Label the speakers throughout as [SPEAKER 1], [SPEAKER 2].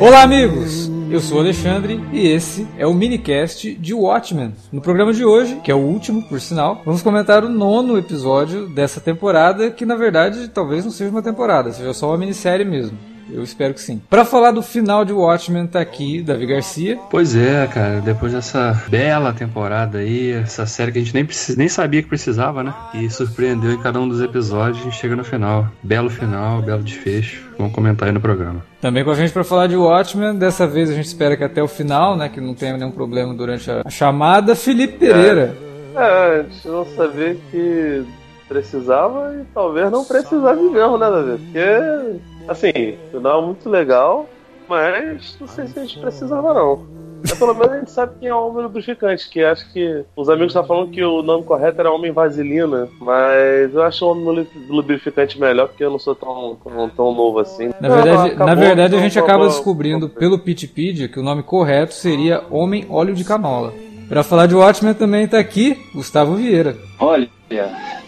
[SPEAKER 1] Olá, amigos! Eu sou Alexandre e esse é o minicast de Watchmen. No programa de hoje, que é o último, por sinal, vamos comentar o nono episódio dessa temporada, que na verdade talvez não seja uma temporada, seja só uma minissérie mesmo. Eu espero que sim. Para falar do final de Watchmen, tá aqui Davi Garcia.
[SPEAKER 2] Pois é, cara, depois dessa bela temporada aí, essa série que a gente nem, precis... nem sabia que precisava, né? E surpreendeu em cada um dos episódios, a gente chega no final. Belo final, belo desfecho. Vamos comentar aí no programa.
[SPEAKER 1] Também com a gente para falar de Watchmen, dessa vez a gente espera que até o final, né, que não tenha nenhum problema durante a chamada, Felipe Pereira.
[SPEAKER 3] É, é a gente não sabia que precisava e talvez não precisasse mesmo, né, Davi? Porque Assim, final é muito legal, mas não sei se a gente precisava não. Mas pelo menos a gente sabe quem é o homem lubrificante, que acho que os amigos estão falando que o nome correto era homem vaselina, mas eu acho o homem lubrificante melhor porque eu não sou tão, tão, tão novo assim.
[SPEAKER 1] Na verdade, na verdade a gente acaba descobrindo pelo Pitpedia que o nome correto seria homem óleo de canola. Para falar de Watchmen também está aqui Gustavo Vieira.
[SPEAKER 4] Olha,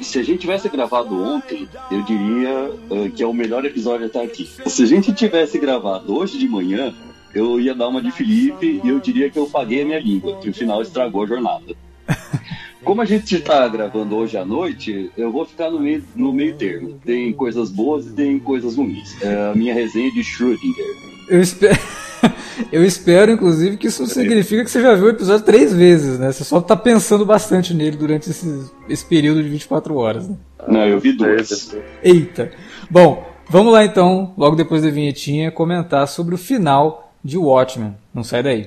[SPEAKER 4] se a gente tivesse gravado ontem, eu diria uh, que é o melhor episódio até aqui. Se a gente tivesse gravado hoje de manhã, eu ia dar uma de Felipe e eu diria que eu paguei a minha língua, que o final estragou a jornada. Como a gente está gravando hoje à noite, eu vou ficar no meio, no meio termo. Tem coisas boas e tem coisas ruins. É a minha resenha de Schrödinger.
[SPEAKER 1] Eu espero. Eu espero, inclusive, que isso significa que você já viu o episódio três vezes, né? Você só tá pensando bastante nele durante esse, esse período de 24 horas, né?
[SPEAKER 4] Não, eu vi duas.
[SPEAKER 1] Eita. Bom, vamos lá então, logo depois da vinhetinha, comentar sobre o final de Watchmen. Não sai daí.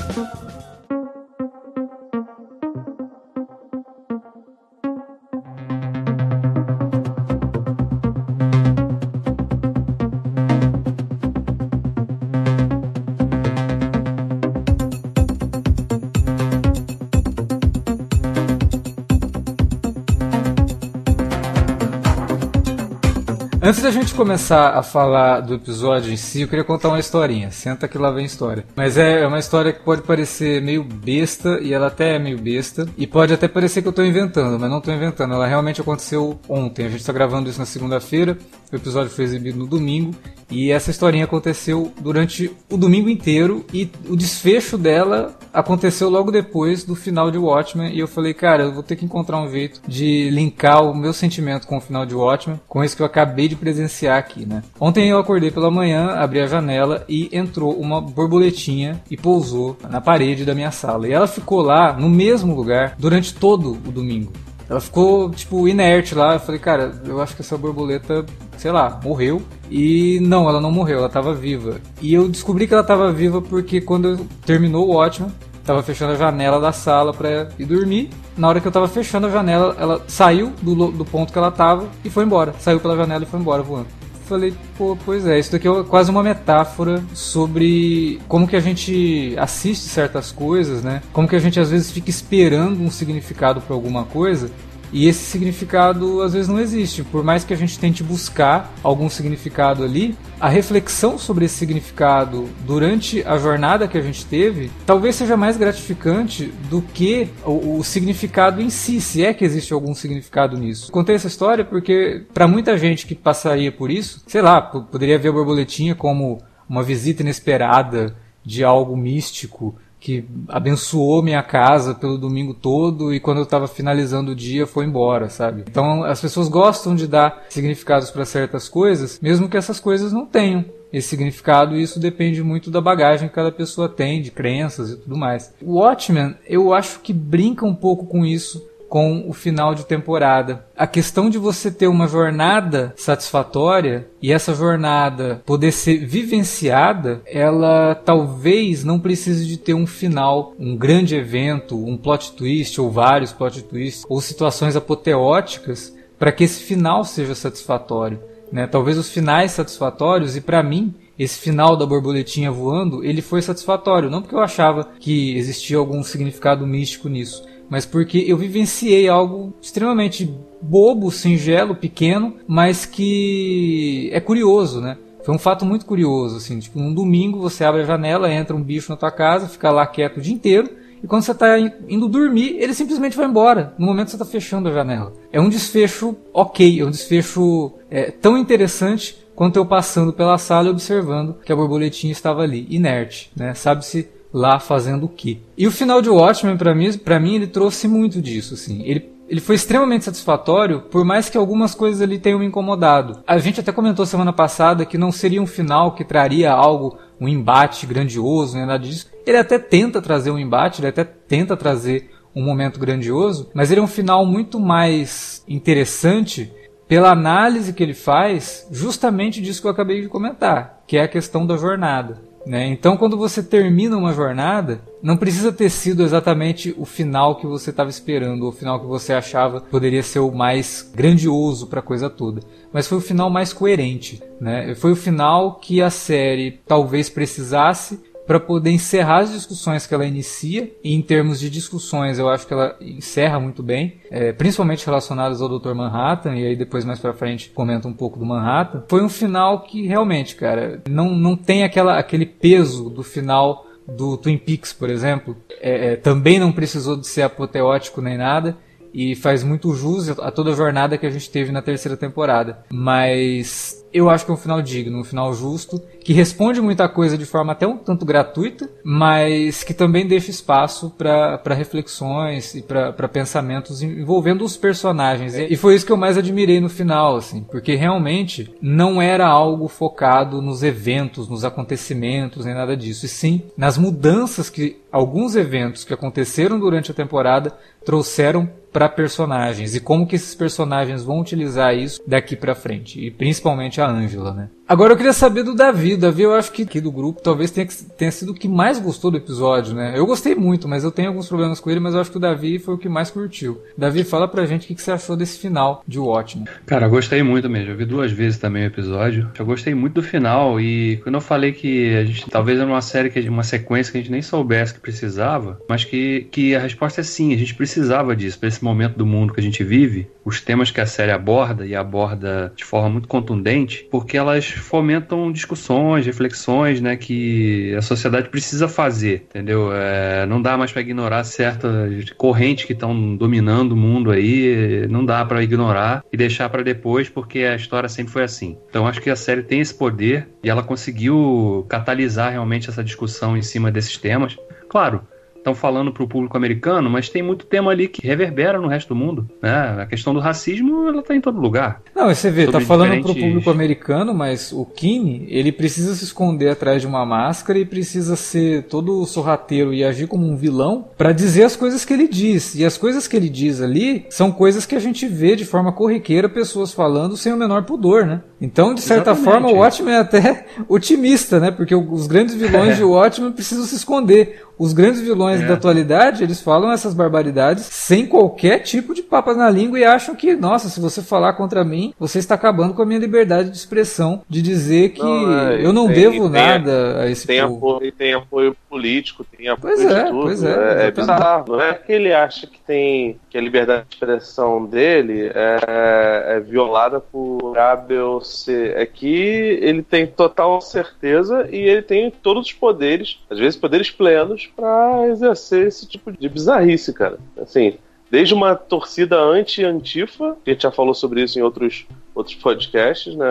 [SPEAKER 1] Antes da gente começar a falar do episódio em si, eu queria contar uma historinha. Senta que lá vem história. Mas é uma história que pode parecer meio besta, e ela até é meio besta. E pode até parecer que eu estou inventando, mas não estou inventando. Ela realmente aconteceu ontem. A gente está gravando isso na segunda-feira. O episódio foi exibido no domingo. E essa historinha aconteceu durante o domingo inteiro. E o desfecho dela aconteceu logo depois do final de Watchmen. E eu falei, cara, eu vou ter que encontrar um jeito de linkar o meu sentimento com o final de Watchmen, com isso que eu acabei de presenciar aqui, né? Ontem eu acordei pela manhã, abri a janela e entrou uma borboletinha e pousou na parede da minha sala. E ela ficou lá no mesmo lugar durante todo o domingo. Ela ficou, tipo, inerte lá. Eu falei, cara, eu acho que essa borboleta, sei lá, morreu. E não, ela não morreu, ela estava viva. E eu descobri que ela estava viva porque quando terminou o ótimo, tava fechando a janela da sala para ir dormir. Na hora que eu tava fechando a janela, ela saiu do, do ponto que ela tava e foi embora. Saiu pela janela e foi embora voando. Falei, pô, pois é, isso daqui é quase uma metáfora sobre como que a gente assiste certas coisas, né? Como que a gente às vezes fica esperando um significado para alguma coisa e esse significado às vezes não existe. Por mais que a gente tente buscar algum significado ali, a reflexão sobre esse significado durante a jornada que a gente teve talvez seja mais gratificante do que o, o significado em si, se é que existe algum significado nisso. Contei essa história porque, para muita gente que passaria por isso, sei lá, poderia ver a borboletinha como uma visita inesperada de algo místico que abençoou minha casa pelo domingo todo e quando eu estava finalizando o dia foi embora, sabe? Então as pessoas gostam de dar significados para certas coisas, mesmo que essas coisas não tenham esse significado e isso depende muito da bagagem que cada pessoa tem, de crenças e tudo mais. O Watchmen, eu acho que brinca um pouco com isso com o final de temporada. A questão de você ter uma jornada satisfatória e essa jornada poder ser vivenciada, ela talvez não precise de ter um final, um grande evento, um plot twist ou vários plot twists ou situações apoteóticas para que esse final seja satisfatório. Né? Talvez os finais satisfatórios, e para mim, esse final da borboletinha voando, ele foi satisfatório. Não porque eu achava que existia algum significado místico nisso, mas porque eu vivenciei algo extremamente bobo, singelo, pequeno, mas que é curioso, né? Foi um fato muito curioso, assim, tipo, um domingo você abre a janela, entra um bicho na tua casa, fica lá quieto o dia inteiro, e quando você está indo dormir, ele simplesmente vai embora, no momento que você está fechando a janela. É um desfecho ok, é um desfecho é, tão interessante quanto eu passando pela sala e observando que a borboletinha estava ali, inerte, né? Sabe-se lá fazendo o quê. E o final de Watchmen, para mim, para mim, ele trouxe muito disso, assim. Ele ele foi extremamente satisfatório, por mais que algumas coisas ali tenham me incomodado. A gente até comentou semana passada que não seria um final que traria algo, um embate grandioso, nem nada disso. Ele até tenta trazer um embate, ele até tenta trazer um momento grandioso, mas ele é um final muito mais interessante pela análise que ele faz justamente disso que eu acabei de comentar, que é a questão da jornada. Né? Então, quando você termina uma jornada, não precisa ter sido exatamente o final que você estava esperando, ou o final que você achava poderia ser o mais grandioso para a coisa toda. Mas foi o final mais coerente. Né? Foi o final que a série talvez precisasse para poder encerrar as discussões que ela inicia. E em termos de discussões, eu acho que ela encerra muito bem, é, principalmente relacionadas ao Dr. Manhattan, e aí depois mais para frente comenta um pouco do Manhattan. Foi um final que realmente, cara, não, não tem aquela, aquele peso do final do Twin Peaks, por exemplo. É, é, também não precisou de ser apoteótico nem nada e faz muito jus a toda a jornada que a gente teve na terceira temporada. Mas eu acho que é um final digno, um final justo, que responde muita coisa de forma até um tanto gratuita, mas que também deixa espaço para reflexões e para pensamentos envolvendo os personagens. E foi isso que eu mais admirei no final, assim, porque realmente não era algo focado nos eventos, nos acontecimentos, nem nada disso, e sim nas mudanças que alguns eventos que aconteceram durante a temporada trouxeram para personagens e como que esses personagens vão utilizar isso daqui para frente, e principalmente a Angela, né? Agora eu queria saber do Davi. Davi, eu acho que aqui do grupo talvez tenha, tenha sido o que mais gostou do episódio, né? Eu gostei muito, mas eu tenho alguns problemas com ele, mas eu acho que o Davi foi o que mais curtiu. Davi, fala pra gente o que, que você achou desse final de Watchmen.
[SPEAKER 2] Cara, eu gostei muito mesmo. Eu vi duas vezes também o episódio. Eu gostei muito do final e quando eu falei que a gente talvez era uma série, que uma sequência que a gente nem soubesse que precisava, mas que, que a resposta é sim, a gente precisava disso, pra esse momento do mundo que a gente vive, os temas que a série aborda e aborda de forma muito contundente, porque elas fomentam discussões, reflexões, né, que a sociedade precisa fazer, entendeu? É, não dá mais para ignorar certas correntes que estão dominando o mundo aí, não dá para ignorar e deixar para depois, porque a história sempre foi assim. Então acho que a série tem esse poder e ela conseguiu catalisar realmente essa discussão em cima desses temas. Claro, estão falando para o público americano, mas tem muito tema ali que reverbera no resto do mundo. Né? A questão do racismo, ela está em todo lugar.
[SPEAKER 1] Não, você vê, tá falando diferentes... para o público americano, mas o Kine, ele precisa se esconder atrás de uma máscara e precisa ser todo sorrateiro e agir como um vilão para dizer as coisas que ele diz. E as coisas que ele diz ali são coisas que a gente vê de forma corriqueira pessoas falando sem o menor pudor, né? Então, de certa Exatamente. forma, o Watchmen é até otimista, né? Porque os grandes vilões de Watchmen precisam se esconder. Os grandes vilões é. da atualidade, eles falam essas barbaridades sem qualquer tipo de papas na língua e acham que, nossa, se você falar contra mim, você está acabando com a minha liberdade de expressão, de dizer que não, é, eu não tem, devo nada a esse
[SPEAKER 3] tem
[SPEAKER 1] povo.
[SPEAKER 3] Apoio, tem apoio político, tem apoio pois é, tudo. Pois é, é, é bizarro. Não é que ele acha que tem que a liberdade de expressão dele é, é violada por Abel ser. É que ele tem total certeza e ele tem todos os poderes, às vezes poderes plenos, para exercer esse tipo de bizarrice, cara. Assim, desde uma torcida anti-antifa, que a gente já falou sobre isso em outros, outros podcasts, né?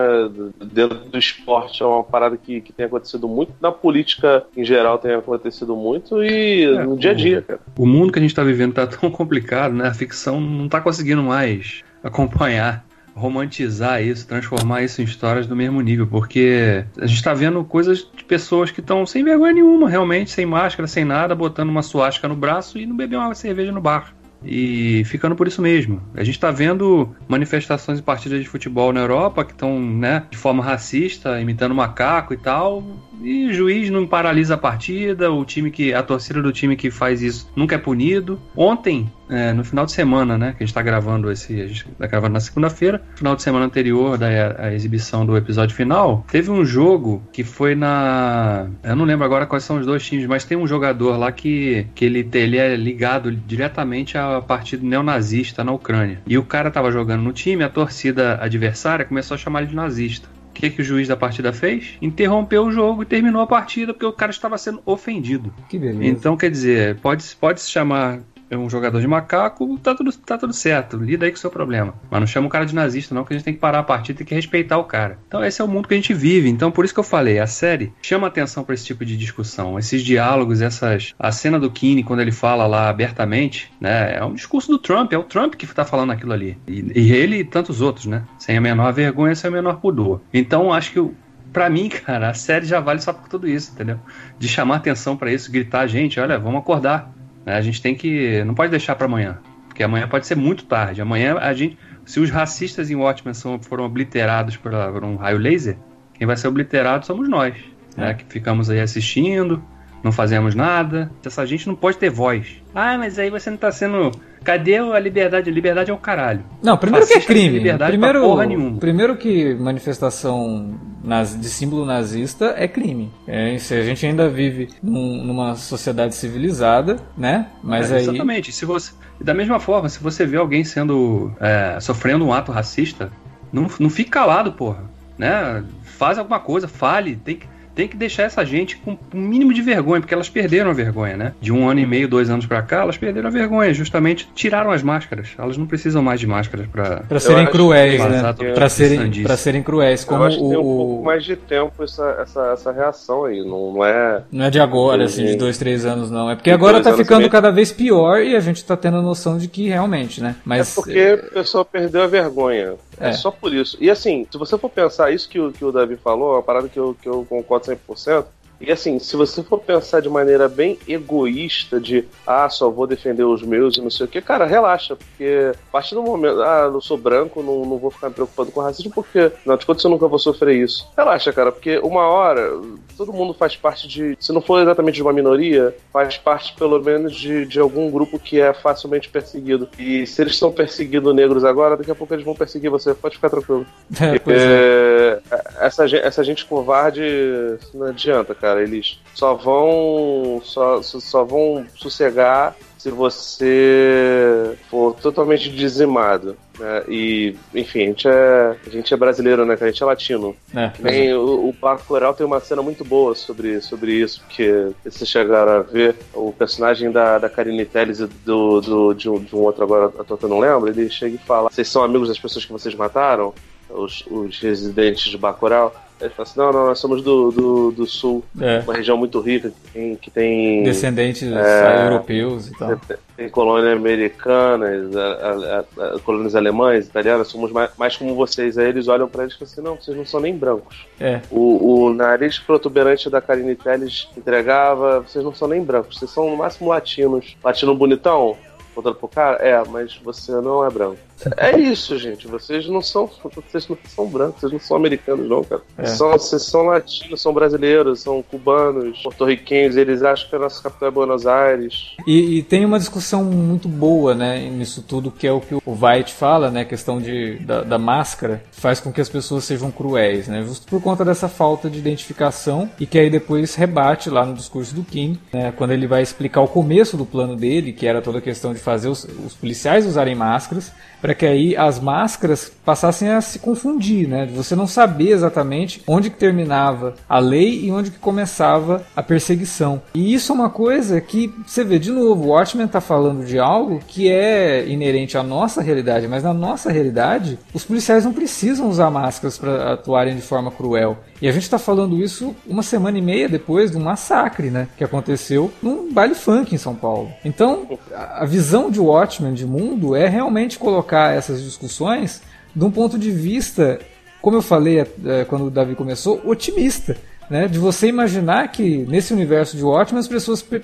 [SPEAKER 3] Dentro do esporte é uma parada que, que tem acontecido muito, na política em geral tem acontecido muito e é, no dia a dia, cara.
[SPEAKER 2] O mundo que a gente tá vivendo tá tão complicado, né? A ficção não tá conseguindo mais acompanhar romantizar isso, transformar isso em histórias do mesmo nível, porque a gente está vendo coisas de pessoas que estão sem vergonha nenhuma, realmente, sem máscara, sem nada, botando uma suástica no braço e não beber uma cerveja no bar. E ficando por isso mesmo. A gente está vendo manifestações e partidas de futebol na Europa que estão, né, de forma racista, imitando macaco e tal. E juiz não paralisa a partida, o time que. a torcida do time que faz isso nunca é punido. Ontem, é, no final de semana, né? Que a gente tá gravando esse. A gente tá gravando na segunda-feira, final de semana anterior da exibição do episódio final, teve um jogo que foi na. Eu não lembro agora quais são os dois times, mas tem um jogador lá que, que ele, ele é ligado diretamente a partido neonazista na Ucrânia. E o cara tava jogando no time, a torcida adversária começou a chamar ele de nazista. O que, que o juiz da partida fez? Interrompeu o jogo e terminou a partida porque o cara estava sendo ofendido.
[SPEAKER 1] Que beleza.
[SPEAKER 2] Então, quer dizer, pode, pode se chamar é um jogador de macaco, tá tudo, tá tudo certo. Lida aí com o seu problema. Mas não chama o cara de nazista, não, que a gente tem que parar a partida e tem que respeitar o cara. Então esse é o mundo que a gente vive. Então por isso que eu falei, a série chama atenção para esse tipo de discussão. Esses diálogos, essas. A cena do Kine, quando ele fala lá abertamente, né? É um discurso do Trump, é o Trump que tá falando aquilo ali. E, e ele e tantos outros, né? Sem a menor vergonha, sem a menor pudor. Então acho que o Pra mim, cara, a série já vale só por tudo isso, entendeu? De chamar atenção para isso, gritar, gente, olha, vamos acordar. Né? A gente tem que. Não pode deixar para amanhã. Porque amanhã pode ser muito tarde. Amanhã a gente. Se os racistas em Watchmen são, foram obliterados por, por um raio laser, quem vai ser obliterado somos nós. Né? É. Né? Que ficamos aí assistindo, não fazemos nada. Essa gente não pode ter voz. Ah, mas aí você não tá sendo Cadê a liberdade? A liberdade é o caralho.
[SPEAKER 1] Não, primeiro Fascista que é crime. Liberdade primeiro, porra nenhuma. primeiro que manifestação de símbolo nazista é crime. É, se a gente ainda vive num, numa sociedade civilizada, né? Mas é, aí...
[SPEAKER 2] Exatamente. Se você, da mesma forma, se você vê alguém sendo é, sofrendo um ato racista, não, não fique calado, porra. Né? Faz alguma coisa, fale. Tem que tem que deixar essa gente com um mínimo de vergonha, porque elas perderam a vergonha, né? De um ano e meio, dois anos para cá, elas perderam a vergonha, justamente tiraram as máscaras. Elas não precisam mais de máscaras para
[SPEAKER 1] para serem cruéis, né? Para serem para serem cruéis, como
[SPEAKER 3] Eu acho que tem um pouco mais de tempo essa, essa, essa reação aí, não, não é
[SPEAKER 1] Não é de agora, assim, de dois, três anos não. É porque agora tá ficando cada vez pior e a gente tá tendo a noção de que realmente, né?
[SPEAKER 3] Mas é porque a pessoa perdeu a vergonha. É. é. só por isso. E assim, se você for pensar isso que o, que o Davi falou, é uma parada que eu, que eu concordo 100%, e assim, se você for pensar de maneira bem egoísta, de ah, só vou defender os meus e não sei o que, cara, relaxa, porque a partir do momento, ah, eu sou branco, não, não vou ficar me preocupando com racismo, porque, não, de contas eu nunca vou sofrer isso. Relaxa, cara, porque uma hora, todo mundo faz parte de, se não for exatamente de uma minoria, faz parte pelo menos de, de algum grupo que é facilmente perseguido. E se eles estão perseguindo negros agora, daqui a pouco eles vão perseguir você, pode ficar tranquilo. É, é. Essa, essa gente covarde não adianta, cara cara. Eles só vão só, só vão sossegar se você for totalmente dizimado. Né? E, enfim, a gente, é, a gente é brasileiro, né? A gente é latino. É, Nem, é. o, o Bacurau tem uma cena muito boa sobre, sobre isso, porque vocês chegaram a ver o personagem da, da Karine Telles do, do, de, um, de um outro agora, a Tota não lembro, ele chega e fala: Vocês são amigos das pessoas que vocês mataram? Os, os residentes de Bacurau. Ele fala assim, não, não, nós somos do, do, do sul, é. uma região muito rica que tem. Que tem
[SPEAKER 1] Descendentes é, europeus e tal.
[SPEAKER 3] Tem, colônias americanas, a, a, a, colônias alemães, italianas, somos mais, mais como vocês. Aí eles olham pra eles e falam assim, não, vocês não são nem brancos.
[SPEAKER 1] É.
[SPEAKER 3] O, o nariz protuberante da Karine Telles entregava, vocês não são nem brancos, vocês são no máximo latinos. Latino bonitão? Voltando pro cara, é, mas você não é branco. É isso, gente. Vocês não são. Vocês não são brancos, vocês não são americanos, não, cara. É. São, vocês são latinos, são brasileiros, são cubanos, porto-riquenhos, eles acham que a nossa capital é Buenos Aires.
[SPEAKER 1] E, e, tem uma discussão muito boa, né, nisso tudo, que é o que o White fala, né? A questão de, da, da máscara faz com que as pessoas sejam cruéis, né? Justo por conta dessa falta de identificação e que aí depois rebate lá no discurso do King, né? Quando ele vai explicar o começo do plano dele, que era toda a questão de fazer os, os policiais usarem máscaras para que aí as máscaras passassem a se confundir, né? Você não saber exatamente onde que terminava a lei e onde que começava a perseguição. E isso é uma coisa que você vê de novo, o Watchmen está falando de algo que é inerente à nossa realidade, mas na nossa realidade, os policiais não precisam usar máscaras para atuarem de forma cruel. E a gente está falando isso uma semana e meia depois de um massacre, né, que aconteceu num baile funk em São Paulo. Então, a visão de Watchmen de mundo é realmente colocar essas discussões de um ponto de vista, como eu falei é, quando o Davi começou, otimista. Né, de você imaginar que nesse universo de Watchmen as pessoas pe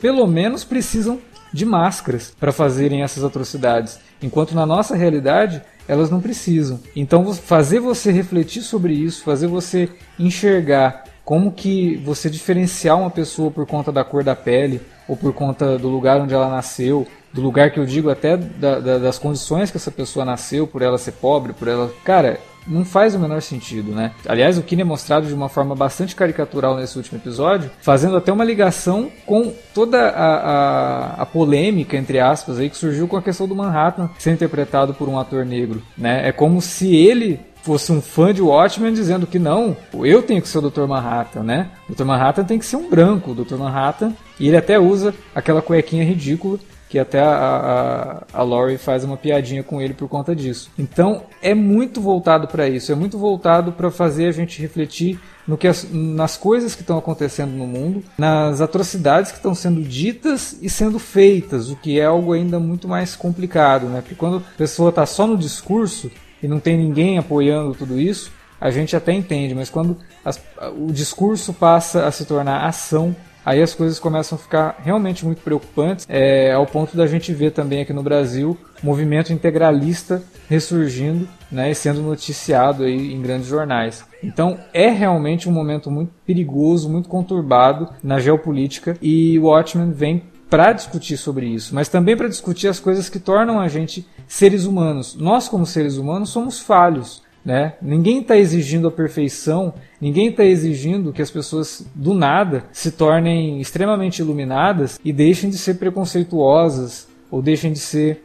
[SPEAKER 1] pelo menos precisam de máscaras para fazerem essas atrocidades, enquanto na nossa realidade elas não precisam. Então fazer você refletir sobre isso, fazer você enxergar como que você diferenciar uma pessoa por conta da cor da pele ou por conta do lugar onde ela nasceu do lugar que eu digo até da, da, das condições que essa pessoa nasceu, por ela ser pobre, por ela. Cara, não faz o menor sentido, né? Aliás, o Kine é mostrado de uma forma bastante caricatural nesse último episódio, fazendo até uma ligação com toda a, a, a, polêmica, entre aspas, aí, que surgiu com a questão do Manhattan ser interpretado por um ator negro, né? É como se ele fosse um fã de Watchmen dizendo que não, eu tenho que ser o Dr. Manhattan, né? O Dr. Manhattan tem que ser um branco, o Dr. Manhattan, e ele até usa aquela cuequinha ridícula que até a, a, a Laurie faz uma piadinha com ele por conta disso. Então é muito voltado para isso, é muito voltado para fazer a gente refletir no que as, nas coisas que estão acontecendo no mundo, nas atrocidades que estão sendo ditas e sendo feitas, o que é algo ainda muito mais complicado, né? Porque quando a pessoa está só no discurso e não tem ninguém apoiando tudo isso, a gente até entende, mas quando as, o discurso passa a se tornar ação, aí as coisas começam a ficar realmente muito preocupantes, é, ao ponto da gente ver também aqui no Brasil movimento integralista ressurgindo né, e sendo noticiado aí em grandes jornais. Então é realmente um momento muito perigoso, muito conturbado na geopolítica e o Watchmen vem para discutir sobre isso, mas também para discutir as coisas que tornam a gente seres humanos. Nós, como seres humanos, somos falhos. Né? Ninguém está exigindo a perfeição, ninguém está exigindo que as pessoas do nada se tornem extremamente iluminadas e deixem de ser preconceituosas ou deixem de ser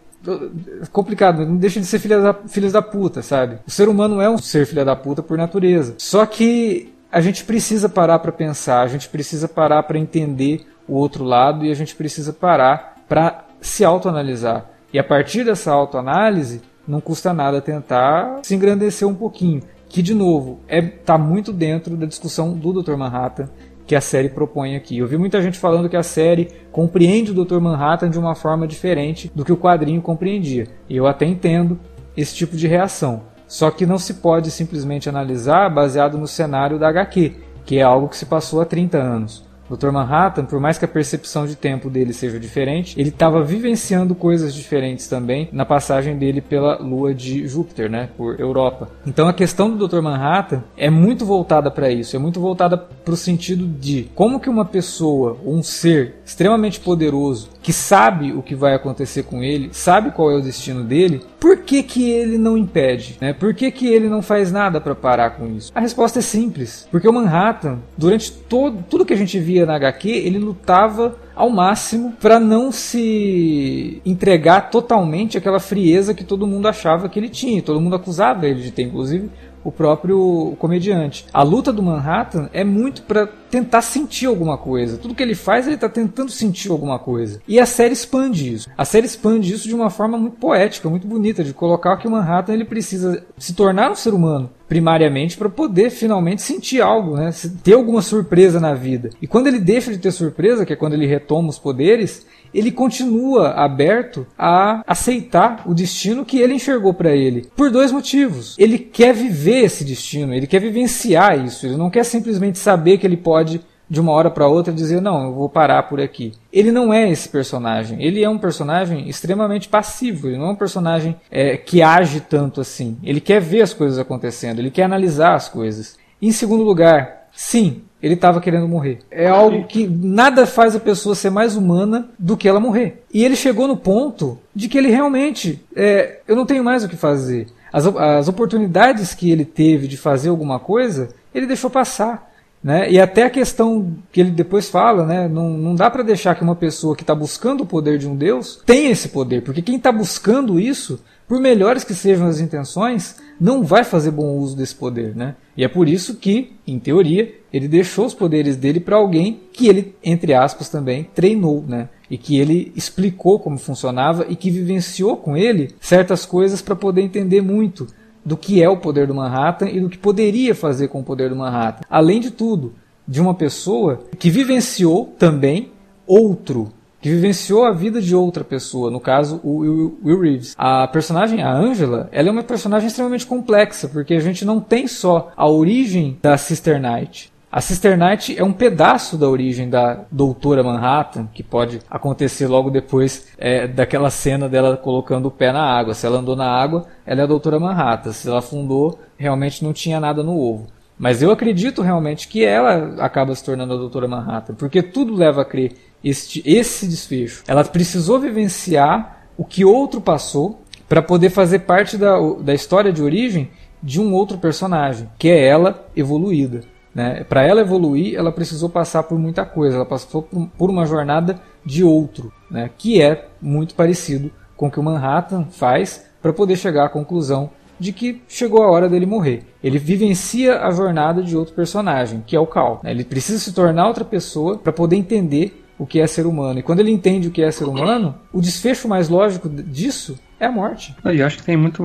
[SPEAKER 1] complicado, não deixem de ser filhas da, filhas da puta, sabe? O ser humano é um ser filha da puta por natureza. Só que a gente precisa parar para pensar, a gente precisa parar para entender o outro lado e a gente precisa parar para se autoanalisar. E a partir dessa autoanálise, não custa nada tentar se engrandecer um pouquinho. Que, de novo, é tá muito dentro da discussão do Dr. Manhattan que a série propõe aqui. Eu vi muita gente falando que a série compreende o Dr. Manhattan de uma forma diferente do que o quadrinho compreendia. E eu até entendo esse tipo de reação. Só que não se pode simplesmente analisar baseado no cenário da HQ, que é algo que se passou há 30 anos. Dr. Manhattan, por mais que a percepção de tempo dele seja diferente, ele estava vivenciando coisas diferentes também na passagem dele pela lua de Júpiter, né, por Europa. Então a questão do Dr. Manhattan é muito voltada para isso, é muito voltada para o sentido de como que uma pessoa, um ser extremamente poderoso, que sabe o que vai acontecer com ele, sabe qual é o destino dele, por que, que ele não impede? Né? Por que, que ele não faz nada para parar com isso? A resposta é simples. Porque o Manhattan, durante todo, tudo que a gente via na HQ, ele lutava ao máximo para não se entregar totalmente àquela frieza que todo mundo achava que ele tinha. Todo mundo acusava ele de ter, inclusive o próprio comediante. A luta do Manhattan é muito para tentar sentir alguma coisa. Tudo que ele faz, ele está tentando sentir alguma coisa. E a série expande isso. A série expande isso de uma forma muito poética, muito bonita, de colocar que o Manhattan ele precisa se tornar um ser humano primariamente para poder finalmente sentir algo, né? ter alguma surpresa na vida. E quando ele deixa de ter surpresa, que é quando ele retoma os poderes, ele continua aberto a aceitar o destino que ele enxergou para ele. Por dois motivos. Ele quer viver esse destino, ele quer vivenciar isso, ele não quer simplesmente saber que ele pode de uma hora para outra dizer não, eu vou parar por aqui. Ele não é esse personagem. Ele é um personagem extremamente passivo. Ele não é um personagem é, que age tanto assim. Ele quer ver as coisas acontecendo. Ele quer analisar as coisas. Em segundo lugar, sim, ele estava querendo morrer. É algo que nada faz a pessoa ser mais humana do que ela morrer. E ele chegou no ponto de que ele realmente, é, eu não tenho mais o que fazer. As, as oportunidades que ele teve de fazer alguma coisa, ele deixou passar. Né? E até a questão que ele depois fala, né? não, não dá para deixar que uma pessoa que está buscando o poder de um Deus tenha esse poder, porque quem está buscando isso por melhores que sejam as intenções, não vai fazer bom uso desse poder, né? E é por isso que, em teoria, ele deixou os poderes dele para alguém que ele, entre aspas, também treinou, né? E que ele explicou como funcionava e que vivenciou com ele certas coisas para poder entender muito do que é o poder do Manhattan e do que poderia fazer com o poder do Manhattan. Além de tudo, de uma pessoa que vivenciou também outro que vivenciou a vida de outra pessoa, no caso o Will, Reeves. A personagem, a Angela, ela é uma personagem extremamente complexa, porque a gente não tem só a origem da Sister Knight, a Sister Knight é um pedaço da origem da Doutora Manhattan, que pode acontecer logo depois é, daquela cena dela colocando o pé na água. Se ela andou na água, ela é a Doutora Manhattan. Se ela afundou, realmente não tinha nada no ovo. Mas eu acredito realmente que ela acaba se tornando a Doutora Manhattan, porque tudo leva a crer este, esse desfecho. Ela precisou vivenciar o que outro passou para poder fazer parte da, da história de origem de um outro personagem, que é ela evoluída. Né? Para ela evoluir, ela precisou passar por muita coisa, ela passou por uma jornada de outro, né? que é muito parecido com o que o Manhattan faz para poder chegar à conclusão de que chegou a hora dele morrer. Ele vivencia a jornada de outro personagem, que é o Cal. Né? Ele precisa se tornar outra pessoa para poder entender o que é ser humano. E quando ele entende o que é ser humano, o desfecho mais lógico disso é a morte.
[SPEAKER 2] E acho que tem muito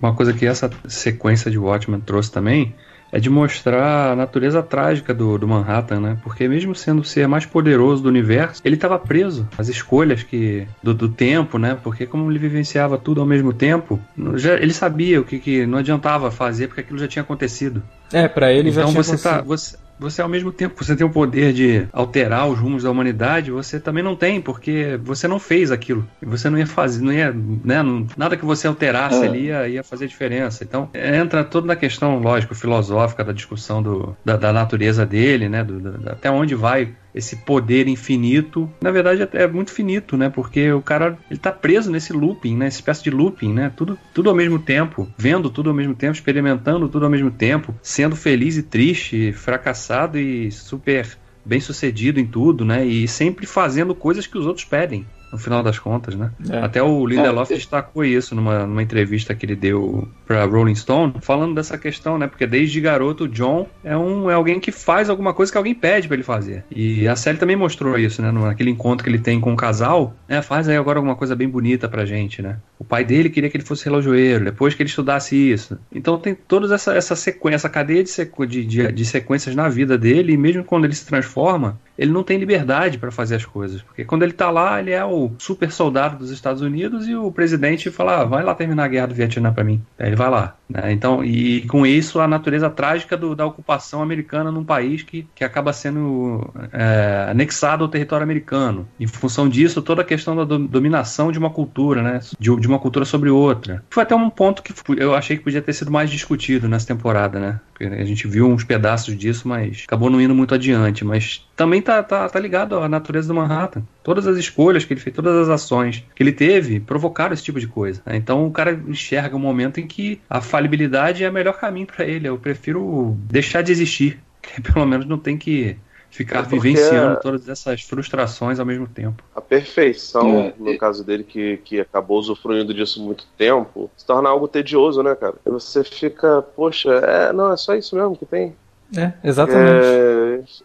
[SPEAKER 2] uma coisa que essa sequência de Watchmen trouxe também, é de mostrar a natureza trágica do, do Manhattan, né? Porque mesmo sendo o ser mais poderoso do universo, ele estava preso às escolhas que do, do, tempo, né? Porque como ele vivenciava tudo ao mesmo tempo, já, ele sabia o que, que não adiantava fazer porque aquilo já tinha acontecido.
[SPEAKER 1] É, para ele
[SPEAKER 2] então
[SPEAKER 1] já tinha
[SPEAKER 2] você tá, você você ao mesmo tempo você tem o poder de alterar os rumos da humanidade, você também não tem, porque você não fez aquilo. Você não ia fazer, não ia, né, não, nada que você alterasse é. ali ia, ia, fazer diferença. Então, entra toda na questão, lógico, filosófica da discussão do, da, da natureza dele, né, do, da, até onde vai esse poder infinito, na verdade é muito finito, né? Porque o cara ele tá preso nesse looping, né? Essa espécie de looping, né? Tudo, tudo ao mesmo tempo, vendo tudo ao mesmo tempo, experimentando tudo ao mesmo tempo, sendo feliz e triste, fracassado e super bem sucedido em tudo, né? E sempre fazendo coisas que os outros pedem no final das contas, né? É. Até o Lindelof é. destacou isso numa, numa entrevista que ele deu para Rolling Stone, falando dessa questão, né? Porque desde garoto o John é um é alguém que faz alguma coisa que alguém pede para ele fazer. E a série também mostrou isso, né? Naquele encontro que ele tem com o um casal, né? Faz aí agora alguma coisa bem bonita pra gente, né? O pai dele queria que ele fosse relojoeiro, depois que ele estudasse isso. Então tem toda essa, essa sequência, essa cadeia de, sequ... de, de, de sequências na vida dele, e mesmo quando ele se transforma, ele não tem liberdade para fazer as coisas. Porque quando ele tá lá, ele é o super soldado dos Estados Unidos e o presidente fala: ah, vai lá terminar a guerra do Vietnã para mim. Aí ele vai lá. Né? Então, e com isso, a natureza trágica do, da ocupação americana num país que, que acaba sendo é, anexado ao território americano. Em função disso, toda a questão da do, dominação de uma cultura, né? De, de, uma cultura sobre outra. Foi até um ponto que eu achei que podia ter sido mais discutido nessa temporada, né? A gente viu uns pedaços disso, mas acabou não indo muito adiante. Mas também tá, tá, tá ligado à natureza do Manhattan. Todas as escolhas que ele fez, todas as ações que ele teve, provocaram esse tipo de coisa. Né? Então o cara enxerga um momento em que a fallibilidade é o melhor caminho para ele. Eu prefiro deixar de existir. Que pelo menos não tem que ficar é vivenciando todas essas frustrações ao mesmo tempo.
[SPEAKER 3] A perfeição, é, no é... caso dele, que, que acabou usufruindo disso muito tempo, se torna algo tedioso, né, cara? E você fica, poxa, é, não, é só isso mesmo que tem.
[SPEAKER 1] É, exatamente.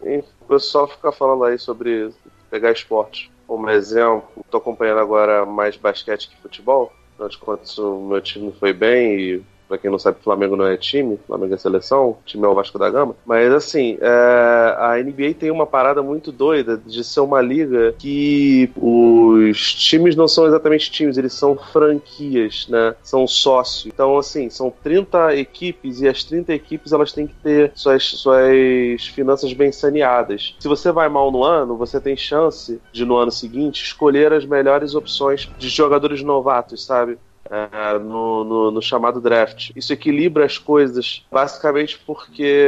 [SPEAKER 3] É, pessoal fica falando aí sobre pegar esporte como exemplo. Tô acompanhando agora mais basquete que futebol. Afinal de contas, o meu time foi bem e Pra quem não sabe, Flamengo não é time, Flamengo é seleção, time é o Vasco da Gama. Mas assim, é, a NBA tem uma parada muito doida de ser uma liga que os times não são exatamente times, eles são franquias, né? São sócios. Então, assim, são 30 equipes e as 30 equipes elas têm que ter suas, suas finanças bem saneadas. Se você vai mal no ano, você tem chance de no ano seguinte escolher as melhores opções de jogadores novatos, sabe? É, no, no, no, chamado draft. Isso equilibra as coisas, basicamente porque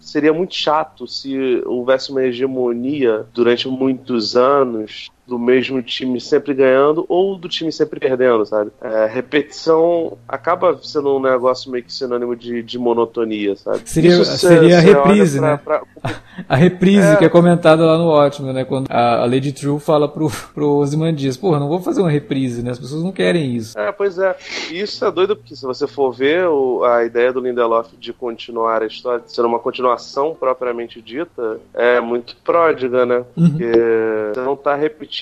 [SPEAKER 3] seria muito chato se houvesse uma hegemonia durante muitos anos do mesmo time sempre ganhando ou do time sempre perdendo, sabe? É, repetição acaba sendo um negócio meio que sinônimo de, de monotonia, sabe?
[SPEAKER 1] Seria, Isso seria a reprise, né? Pra, a reprise é. que é comentada lá no Ótimo, né? Quando a, Lady True fala pro, pro Ozymandias, porra, não vou fazer uma reprise, né? As pessoas não querem isso.
[SPEAKER 3] É, pois é. Isso é doido porque se você for ver o, a ideia do Lindelof de continuar a história, de ser uma continuação propriamente dita, é muito pródiga, né? Uhum. Porque você não tá repetindo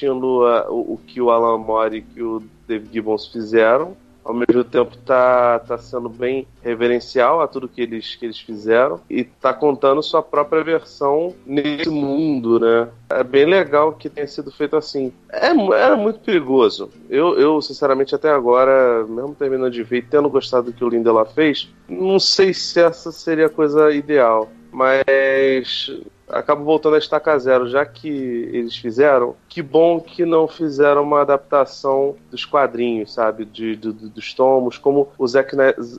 [SPEAKER 3] a, o, o que o Alan Moore e o David Gibbons fizeram, ao mesmo tempo tá, tá sendo bem reverencial a tudo que eles, que eles fizeram e tá contando sua própria versão nesse mundo, né? É bem legal que tenha sido feito assim. É, era muito perigoso. Eu, eu, sinceramente, até agora, mesmo terminando de ver e tendo gostado do que o Lindelof fez, não sei se essa seria a coisa ideal. Mas acabo voltando a estaca zero, já que eles fizeram, que bom que não fizeram uma adaptação dos quadrinhos, sabe? De, de, dos tomos, como o Zack,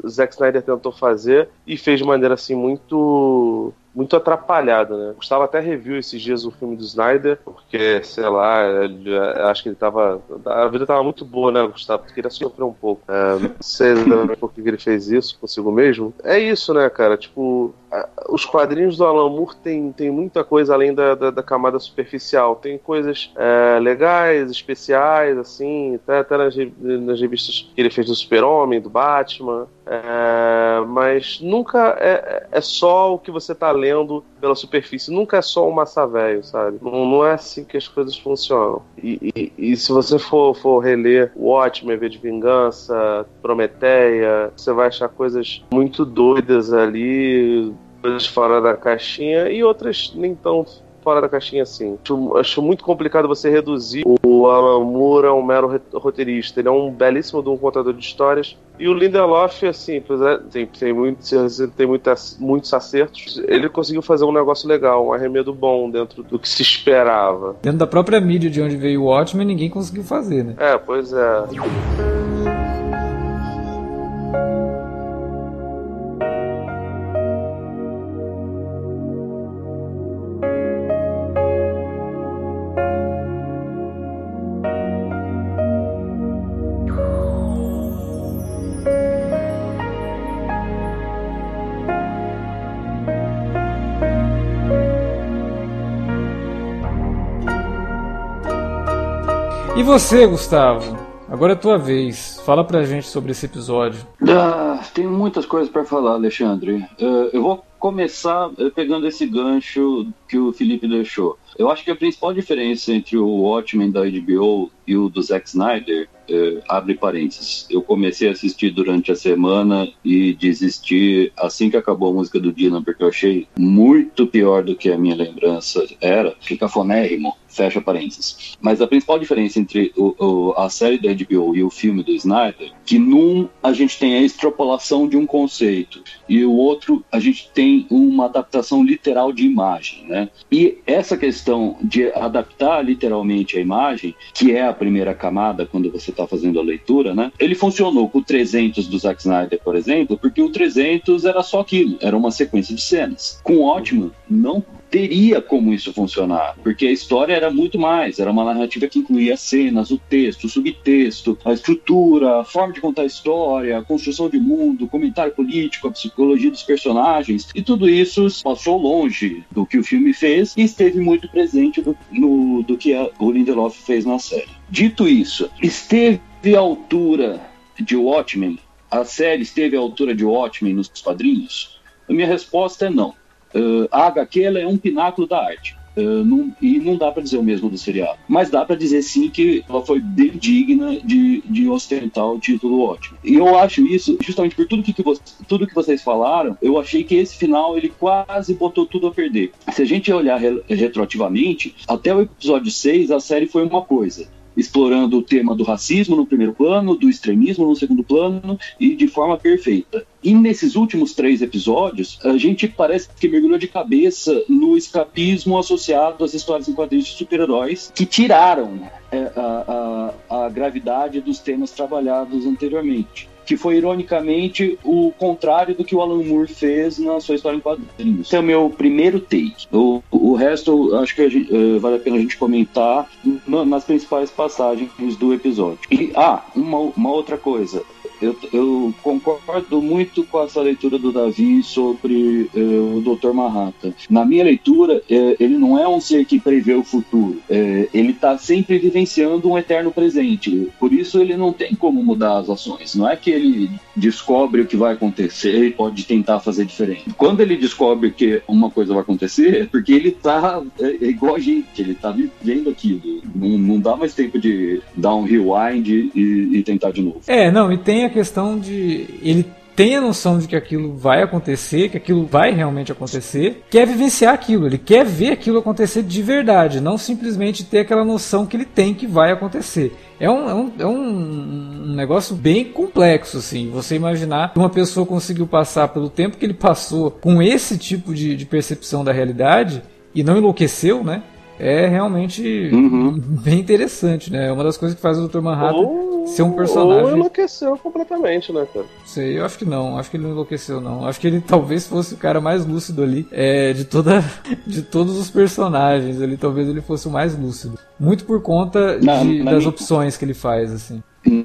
[SPEAKER 3] Zack Snyder tentou fazer e fez de maneira assim muito muito atrapalhado, né? Gustavo até reviu esses dias o filme do Snyder, porque, sei lá, ele, acho que ele tava. A vida tava muito boa, né, Gustavo? Queria sofrer um pouco. É, não sei por que ele fez isso consigo mesmo. É isso, né, cara? Tipo, os quadrinhos do Alan Moore tem, tem muita coisa além da, da, da camada superficial. Tem coisas é, legais, especiais, assim, até, até nas, nas revistas que ele fez do Super-Homem, do Batman. É, mas nunca é, é só o que você tá lendo pela superfície, nunca é só um massa velho, sabe? Não, não, é assim que as coisas funcionam. E, e, e se você for, for reler Watchmen, V de Vingança, Prometeia, você vai achar coisas muito doidas ali, coisas fora da caixinha e outras nem tão fora da caixinha assim. Acho, acho, muito complicado você reduzir o Alan Moore a um mero roteirista. Ele é um belíssimo de um contador de histórias. E o Lindelof, assim, é, tem, tem, muitos, tem muitas, muitos acertos. Ele conseguiu fazer um negócio legal, um arremedo bom dentro do que se esperava.
[SPEAKER 1] Dentro da própria mídia de onde veio o Watchmen, ninguém conseguiu fazer, né?
[SPEAKER 3] É, pois é.
[SPEAKER 1] E você, Gustavo? Agora é a tua vez. Fala pra gente sobre esse episódio.
[SPEAKER 4] Ah, tenho muitas coisas para falar, Alexandre. Uh, eu vou começar eh, pegando esse gancho que o Felipe deixou. Eu acho que a principal diferença entre o Watchmen da HBO e o do Zack Snyder, é, abre parênteses, eu comecei a assistir durante a semana e desisti assim que acabou a música do Dylan, porque eu achei muito pior do que a minha lembrança era, fica fonérrimo, fecha parênteses. Mas a principal diferença entre o, o, a série da HBO e o filme do Snyder, que num a gente tem a extrapolação de um conceito e o outro a gente tem uma adaptação literal de imagem, né? E essa questão de adaptar literalmente a imagem, que é a primeira camada quando você está fazendo a leitura, né? Ele funcionou com o 300 do Zack Snyder, por exemplo, porque o 300 era só aquilo, era uma sequência de cenas. Com Ótimo, não teria como isso funcionar, porque a história era muito mais, era uma narrativa que incluía cenas, o texto, o subtexto, a estrutura, a forma de contar a história, a construção de mundo, comentário político, a psicologia dos personagens, e tudo isso passou longe do que o filme fez e esteve muito presente do, no, do que a, o Lindelof fez na série. Dito isso, esteve à altura de Watchmen? A série esteve à altura de Watchmen nos quadrinhos? A minha resposta é não. Uh, a HQ é um pináculo da arte. Uh, não, e não dá para dizer o mesmo do seriado. Mas dá para dizer sim que ela foi bem digna de, de ostentar o título ótimo. E eu acho isso, justamente por tudo que, que, você, tudo que vocês falaram, eu achei que esse final ele quase botou tudo a perder. Se a gente olhar re, retroativamente, até o episódio 6 a série foi uma coisa explorando o tema do racismo no primeiro plano, do extremismo no segundo plano e de forma perfeita. E nesses últimos três episódios, a gente parece que mergulhou de cabeça no escapismo associado às histórias em quadrinhos de super-heróis que tiraram é, a, a, a gravidade dos temas trabalhados anteriormente que foi ironicamente o contrário do que o Alan Moore fez na sua história em quadrinhos. Esse é o meu primeiro take. O, o resto, acho que gente, uh, vale a pena a gente comentar nas principais passagens do episódio. E, ah, uma, uma outra coisa. Eu, eu, concordo muito com essa leitura do Davi sobre uh, o Dr. Manhattan. Na minha leitura, uh, ele não é um ser que prevê o futuro. Uh, ele está sempre vivenciando um eterno presente. Por isso, ele não tem como mudar as ações. Não é que ele descobre o que vai acontecer e pode tentar fazer diferente. Quando ele descobre que uma coisa vai acontecer, é porque ele está é, é, igual a gente. Ele está vivendo aquilo. Não, não, dá mais tempo de dar um rewind e, e tentar de novo.
[SPEAKER 1] É, não, e tem a questão de. Ele tem a noção de que aquilo vai acontecer, que aquilo vai realmente acontecer, quer vivenciar aquilo, ele quer ver aquilo acontecer de verdade, não simplesmente ter aquela noção que ele tem que vai acontecer. É um, é um, é um negócio bem complexo, assim. Você imaginar que uma pessoa conseguiu passar pelo tempo que ele passou com esse tipo de, de percepção da realidade e não enlouqueceu, né? É realmente uhum. bem interessante, né? É uma das coisas que faz o Dr. Manhattan ou, ser um personagem. Ou
[SPEAKER 3] enlouqueceu completamente, né, cara?
[SPEAKER 1] Sei, eu acho que não, acho que ele não enlouqueceu, não. Acho que ele talvez fosse o cara mais lúcido ali é, de toda de todos os personagens ali, talvez ele fosse o mais lúcido. Muito por conta de, das minha... opções que ele faz, assim.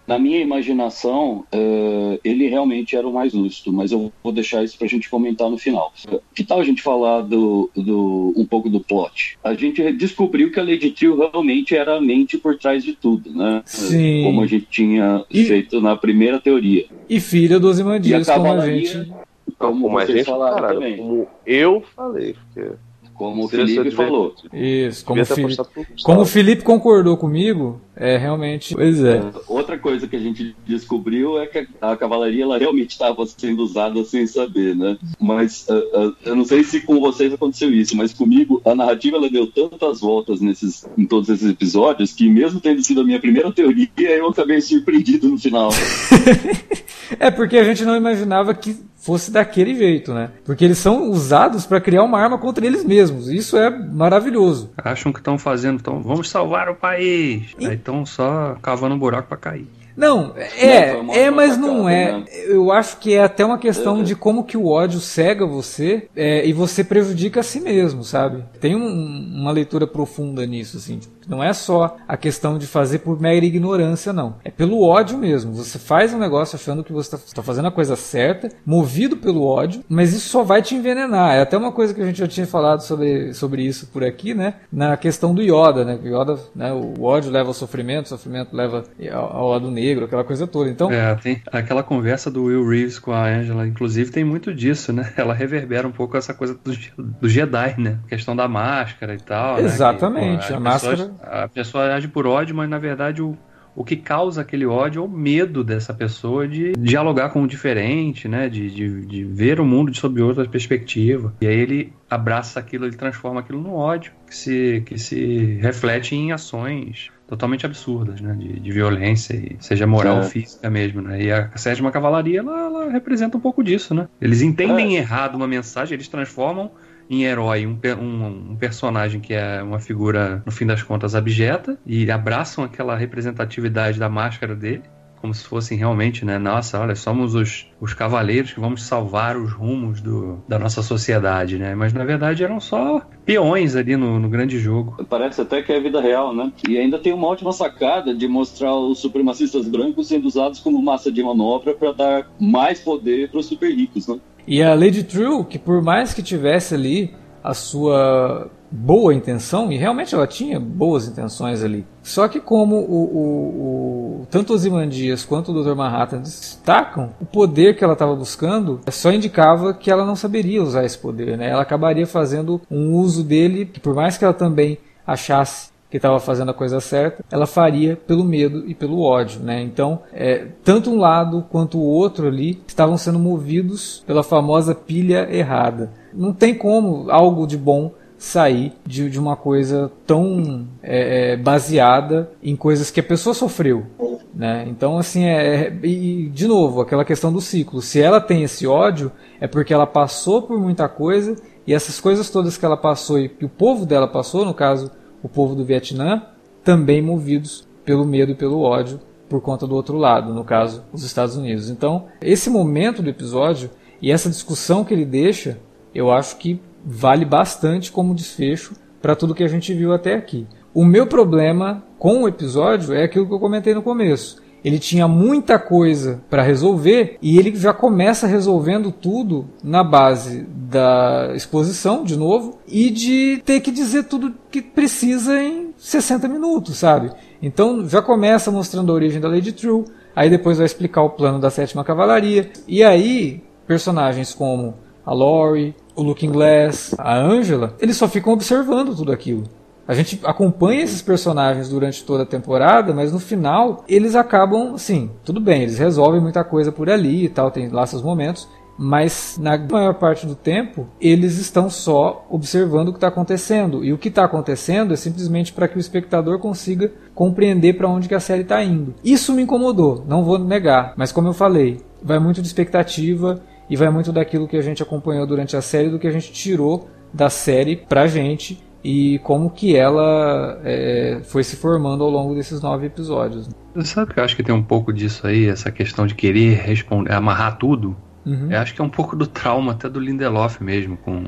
[SPEAKER 4] Na minha imaginação, uh, ele realmente era o mais lúcido, mas eu vou deixar isso pra gente comentar no final. Que tal a gente falar do, do, um pouco do plot? A gente descobriu que a Lady Trio realmente era a mente por trás de tudo, né?
[SPEAKER 1] Sim.
[SPEAKER 4] Como a gente tinha e... feito na primeira teoria.
[SPEAKER 1] E filha dos Imandias, como a gente...
[SPEAKER 3] Como, como a gente falaram também. Como eu falei, porque
[SPEAKER 4] como o Felipe falou.
[SPEAKER 1] Isso, como, Fili como o Felipe concordou comigo, é realmente. Pois é.
[SPEAKER 4] Outra coisa que a gente descobriu é que a cavalaria ela realmente estava sendo usada sem saber, né? Mas uh, uh, eu não sei se com vocês aconteceu isso, mas comigo a narrativa ela deu tantas voltas nesses, em todos esses episódios que, mesmo tendo sido a minha primeira teoria, eu acabei surpreendido no final.
[SPEAKER 1] é porque a gente não imaginava que fosse daquele jeito, né? Porque eles são usados para criar uma arma contra eles mesmos. Isso é maravilhoso.
[SPEAKER 2] Acham que estão fazendo, então vamos salvar o país. E... Aí estão só cavando um buraco para cair.
[SPEAKER 1] Não, é, é, mas não é. Né? Eu acho que é até uma questão é. de como que o ódio cega você é, e você prejudica a si mesmo, sabe? Tem um, uma leitura profunda nisso, assim. Não é só a questão de fazer por mera ignorância, não. É pelo ódio mesmo. Você faz um negócio achando que você está tá fazendo a coisa certa, movido pelo ódio, mas isso só vai te envenenar. É até uma coisa que a gente já tinha falado sobre, sobre isso por aqui, né? Na questão do Yoda, né? O Yoda, né? O ódio leva ao sofrimento, o sofrimento leva ao, lado negro aquela coisa toda. Então,
[SPEAKER 2] é, tem aquela conversa do Will Reeves com a Angela, inclusive tem muito disso, né? Ela reverbera um pouco essa coisa do, do Jedi, né? A questão da máscara e tal.
[SPEAKER 1] Exatamente, né? que, pô, a
[SPEAKER 2] máscara. A pessoa age por ódio, mas na verdade o, o que causa aquele ódio é o medo dessa pessoa de dialogar com o diferente, né? De, de, de, ver o mundo sob outra perspectiva. E aí ele abraça aquilo, ele transforma aquilo no ódio, que se, que se reflete em ações totalmente absurdas, né? De, de violência, e seja moral ou física mesmo, né? E a sétima cavalaria, ela, ela, representa um pouco disso, né? Eles entendem é. errado uma mensagem, eles transformam em herói um, um, um, personagem que é uma figura, no fim das contas, abjeta e abraçam aquela representatividade da máscara dele como se fossem realmente, né? Nossa, olha, somos os, os cavaleiros que vamos salvar os rumos do, da nossa sociedade, né? Mas na verdade eram só peões ali no, no grande jogo.
[SPEAKER 4] Parece até que é a vida real, né? E ainda tem uma ótima sacada de mostrar os supremacistas brancos sendo usados como massa de manobra para dar mais poder para os super ricos, né?
[SPEAKER 1] E a Lady True, que por mais que tivesse ali a sua boa intenção, e realmente ela tinha boas intenções ali. Só que como o, o, o tanto os Imandias quanto o Dr. Manhattan destacam, o poder que ela estava buscando só indicava que ela não saberia usar esse poder. Né? Ela acabaria fazendo um uso dele, que por mais que ela também achasse que estava fazendo a coisa certa, ela faria pelo medo e pelo ódio, né? Então, é, tanto um lado quanto o outro ali estavam sendo movidos pela famosa pilha errada. Não tem como algo de bom sair de, de uma coisa tão é, é, baseada em coisas que a pessoa sofreu. Né? Então, assim, é, é, e de novo, aquela questão do ciclo. Se ela tem esse ódio, é porque ela passou por muita coisa e essas coisas todas que ela passou e que o povo dela passou, no caso, o povo do Vietnã, também movidos pelo medo e pelo ódio por conta do outro lado, no caso, os Estados Unidos. Então, esse momento do episódio e essa discussão que ele deixa, eu acho que vale bastante como desfecho para tudo que a gente viu até aqui. O meu problema com o episódio é aquilo que eu comentei no começo. Ele tinha muita coisa para resolver e ele já começa resolvendo tudo na base da exposição, de novo, e de ter que dizer tudo que precisa em 60 minutos, sabe? Então já começa mostrando a origem da Lady True, aí depois vai explicar o plano da sétima cavalaria, e aí personagens como a Lori, o Looking Glass, a Angela, eles só ficam observando tudo aquilo. A gente acompanha esses personagens durante toda a temporada, mas no final eles acabam, assim, tudo bem, eles resolvem muita coisa por ali e tal, tem lá seus momentos, mas na maior parte do tempo eles estão só observando o que está acontecendo e o que está acontecendo é simplesmente para que o espectador consiga compreender para onde que a série está indo. Isso me incomodou, não vou negar, mas como eu falei, vai muito de expectativa e vai muito daquilo que a gente acompanhou durante a série, do que a gente tirou da série pra gente e como que ela é, foi se formando ao longo desses nove episódios.
[SPEAKER 2] Sabe que eu acho que tem um pouco disso aí, essa questão de querer responder, amarrar tudo? Uhum. Eu acho que é um pouco do trauma até do Lindelof mesmo, com,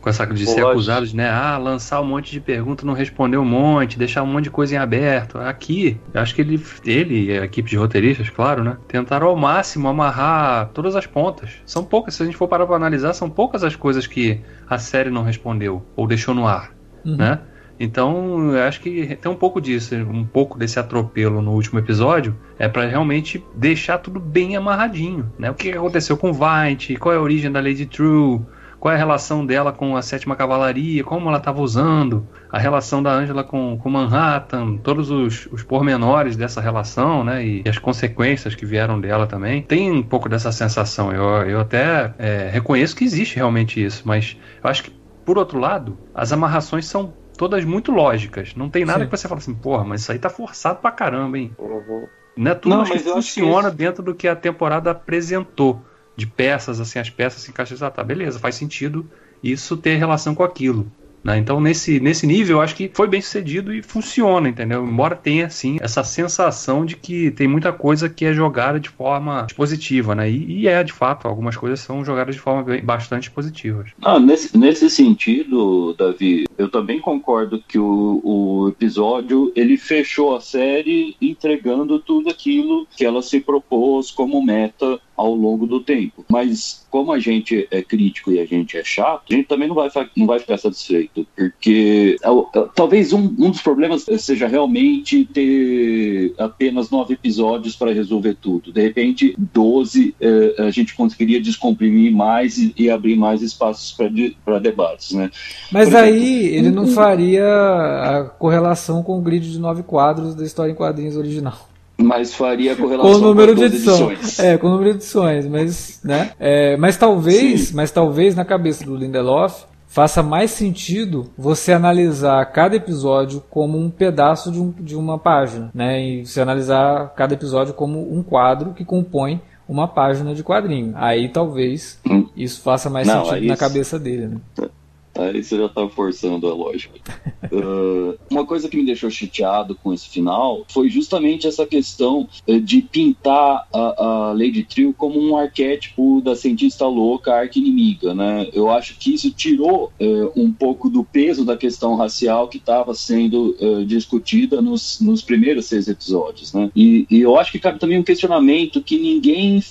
[SPEAKER 2] com essa de ser acusado de, né, ah, lançar um monte de perguntas, não responder um monte, deixar um monte de coisa em aberto. Aqui, eu acho que ele, ele e a equipe de roteiristas, claro, né, tentaram ao máximo amarrar todas as pontas. São poucas, se a gente for parar para analisar, são poucas as coisas que a série não respondeu ou deixou no ar, uhum. né? Então, eu acho que tem um pouco disso, um pouco desse atropelo no último episódio, é para realmente deixar tudo bem amarradinho, né? O que aconteceu com Vite, qual é a origem da Lady True, qual é a relação dela com a sétima cavalaria, como ela estava usando, a relação da Angela com, com Manhattan, todos os, os pormenores dessa relação, né? E, e, as consequências que vieram dela também. Tem um pouco dessa sensação. Eu, eu até é, reconheço que existe realmente isso, mas eu acho que, por outro lado, as amarrações são todas muito lógicas. Não tem nada Sim. que você fala assim, porra, mas isso aí tá forçado pra caramba, hein? Uhum. Não é tudo não, que funciona que dentro do que a temporada apresentou. De peças, assim, as peças se encaixam, ah, tá, beleza, faz sentido isso ter relação com aquilo. Né? Então, nesse, nesse nível, eu acho que foi bem sucedido e funciona, entendeu? Embora tenha, assim, essa sensação de que tem muita coisa que é jogada de forma positiva, né? E, e é, de fato, algumas coisas são jogadas de forma bastante positivas.
[SPEAKER 4] Ah, nesse, nesse sentido, Davi, eu também concordo que o, o episódio, ele fechou a série entregando tudo aquilo que ela se propôs como meta ao longo do tempo. Mas como a gente é crítico e a gente é chato, a gente também não vai, não vai ficar satisfeito, porque é é, talvez um, um dos problemas seja realmente ter apenas nove episódios para resolver tudo. De repente, 12 é, a gente conseguiria descomprimir mais e, e abrir mais espaços para debates, né?
[SPEAKER 1] Mas Por aí exemplo, ele não faria a correlação com o grid de nove quadros da história em quadrinhos original.
[SPEAKER 4] Mas faria correlação com
[SPEAKER 1] o número de edição. edições. É, com o número de edições, mas, né? É, mas talvez, Sim. mas talvez na cabeça do Lindelof faça mais sentido você analisar cada episódio como um pedaço de, um, de uma página, né? E você analisar cada episódio como um quadro que compõe uma página de quadrinho. Aí talvez hum. isso faça mais Não, sentido na cabeça dele, né?
[SPEAKER 4] Aí você já tá forçando a lógica. uh, uma coisa que me deixou chateado com esse final foi justamente essa questão uh, de pintar a, a Lady Trio como um arquétipo da cientista louca, arqui-inimiga, né? Eu acho que isso tirou uh, um pouco do peso da questão racial que estava sendo discutida nos, nos primeiros seis episódios, né? E, e, eu acho que cabe também um questionamento que ninguém,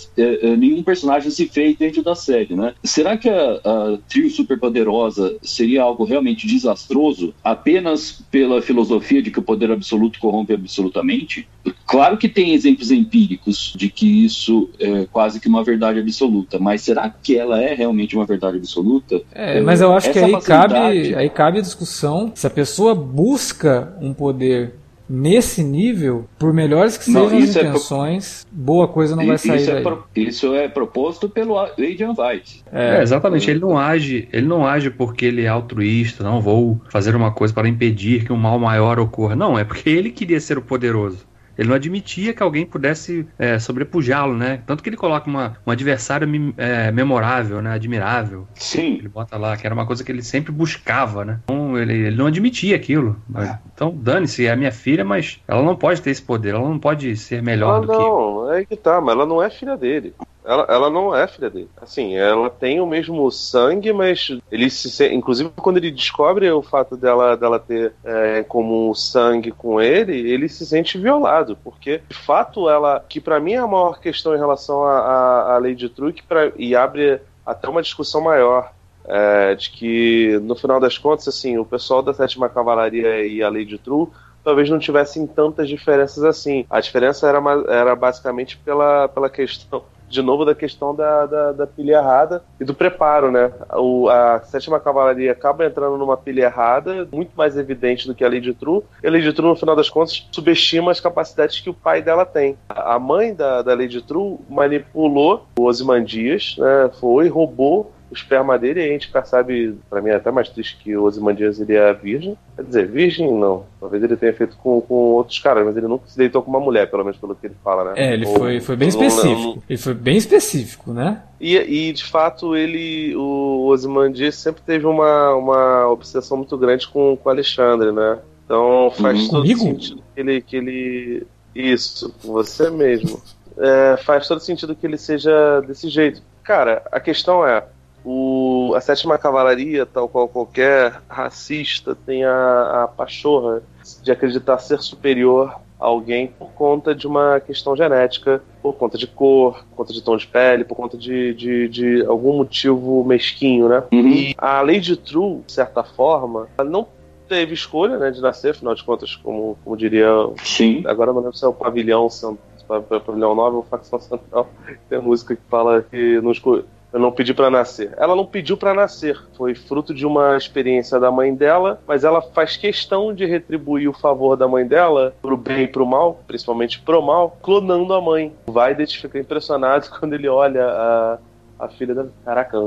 [SPEAKER 4] nenhum personagem se fez dentro da série, né? Será que a, a Trio superpoderosa seria algo realmente desastroso apenas pela filosofia de que o poder absoluto corrompe absolutamente? Claro que tem exemplos empíricos de que isso é quase que uma verdade absoluta, mas será que ela é realmente uma verdade absoluta?
[SPEAKER 1] É, mas eu acho Essa que aí cabe, aí cabe a discussão se a pessoa busca um poder nesse nível, por melhores que sejam não, as intenções, é pro... boa coisa não vai sair
[SPEAKER 4] isso
[SPEAKER 1] é
[SPEAKER 4] pro... Isso é proposto pelo Adrian White.
[SPEAKER 2] É, é, exatamente. Ele não age, ele não age porque ele é altruísta, não vou fazer uma coisa para impedir que um mal maior ocorra. Não, é porque ele queria ser o poderoso. Ele não admitia que alguém pudesse é, sobrepujá-lo, né? Tanto que ele coloca uma, um adversário é, memorável, né? Admirável.
[SPEAKER 4] Sim.
[SPEAKER 2] Ele bota lá, que era uma coisa que ele sempre buscava, né? Então ele, ele não admitia aquilo. É. Então, dane-se, é a minha filha, mas ela não pode ter esse poder, ela não pode ser melhor ah, do
[SPEAKER 3] não, que. Não, é que tá, mas ela não é filha dele. Ela, ela não é filha dele. Assim, ela tem o mesmo sangue, mas ele se inclusive quando ele descobre o fato dela, dela ter é, como sangue com ele, ele se sente violado, porque de fato ela, que para mim é a maior questão em relação à de truque pra, e abre até uma discussão maior é, de que no final das contas, assim, o pessoal da sétima cavalaria e a de True talvez não tivessem tantas diferenças assim. A diferença era, era basicamente pela, pela questão de novo da questão da, da, da, pilha errada e do preparo, né? O, a sétima cavalaria acaba entrando numa pilha errada, muito mais evidente do que a Lady True. E a Lady True, no final das contas, subestima as capacidades que o pai dela tem. A mãe da, da Lady True manipulou o Ozymandias, né? Foi, roubou o esperma dele, e a gente percebe, pra mim é até mais triste que o Ozymandias ele é virgem. Quer dizer, virgem não. Talvez ele tenha feito com, com outros caras, mas ele nunca se deitou com uma mulher, pelo menos pelo que ele fala, né?
[SPEAKER 1] É, ele Ou, foi, foi bem específico. Não, ele foi bem específico, né?
[SPEAKER 3] E, e de fato, ele, o Ozymandias sempre teve uma, uma obsessão muito grande com, com o Alexandre, né? Então faz
[SPEAKER 1] uhum. todo Comigo?
[SPEAKER 3] sentido que ele, que ele. Isso, você mesmo. É, faz todo sentido que ele seja desse jeito. Cara, a questão é, o, a sétima cavalaria, tal qual qualquer racista, tem a, a pachorra de acreditar ser superior a alguém por conta de uma questão genética, por conta de cor, por conta de tom de pele, por conta de, de, de algum motivo mesquinho, né? Uhum. E a Lady True, de certa forma, não teve escolha né, de nascer, afinal de contas, como, como diria.
[SPEAKER 4] Sim.
[SPEAKER 3] Agora não lembro se é o pavilhão, se é o pavilhão 9 ou facção central. Tem música que fala que não escolheu eu não pedi para nascer. Ela não pediu para nascer. Foi fruto de uma experiência da mãe dela, mas ela faz questão de retribuir o favor da mãe dela pro bem e pro mal, principalmente pro mal, clonando a mãe. O Vaidet fica impressionado quando ele olha a, a filha da. Caraca,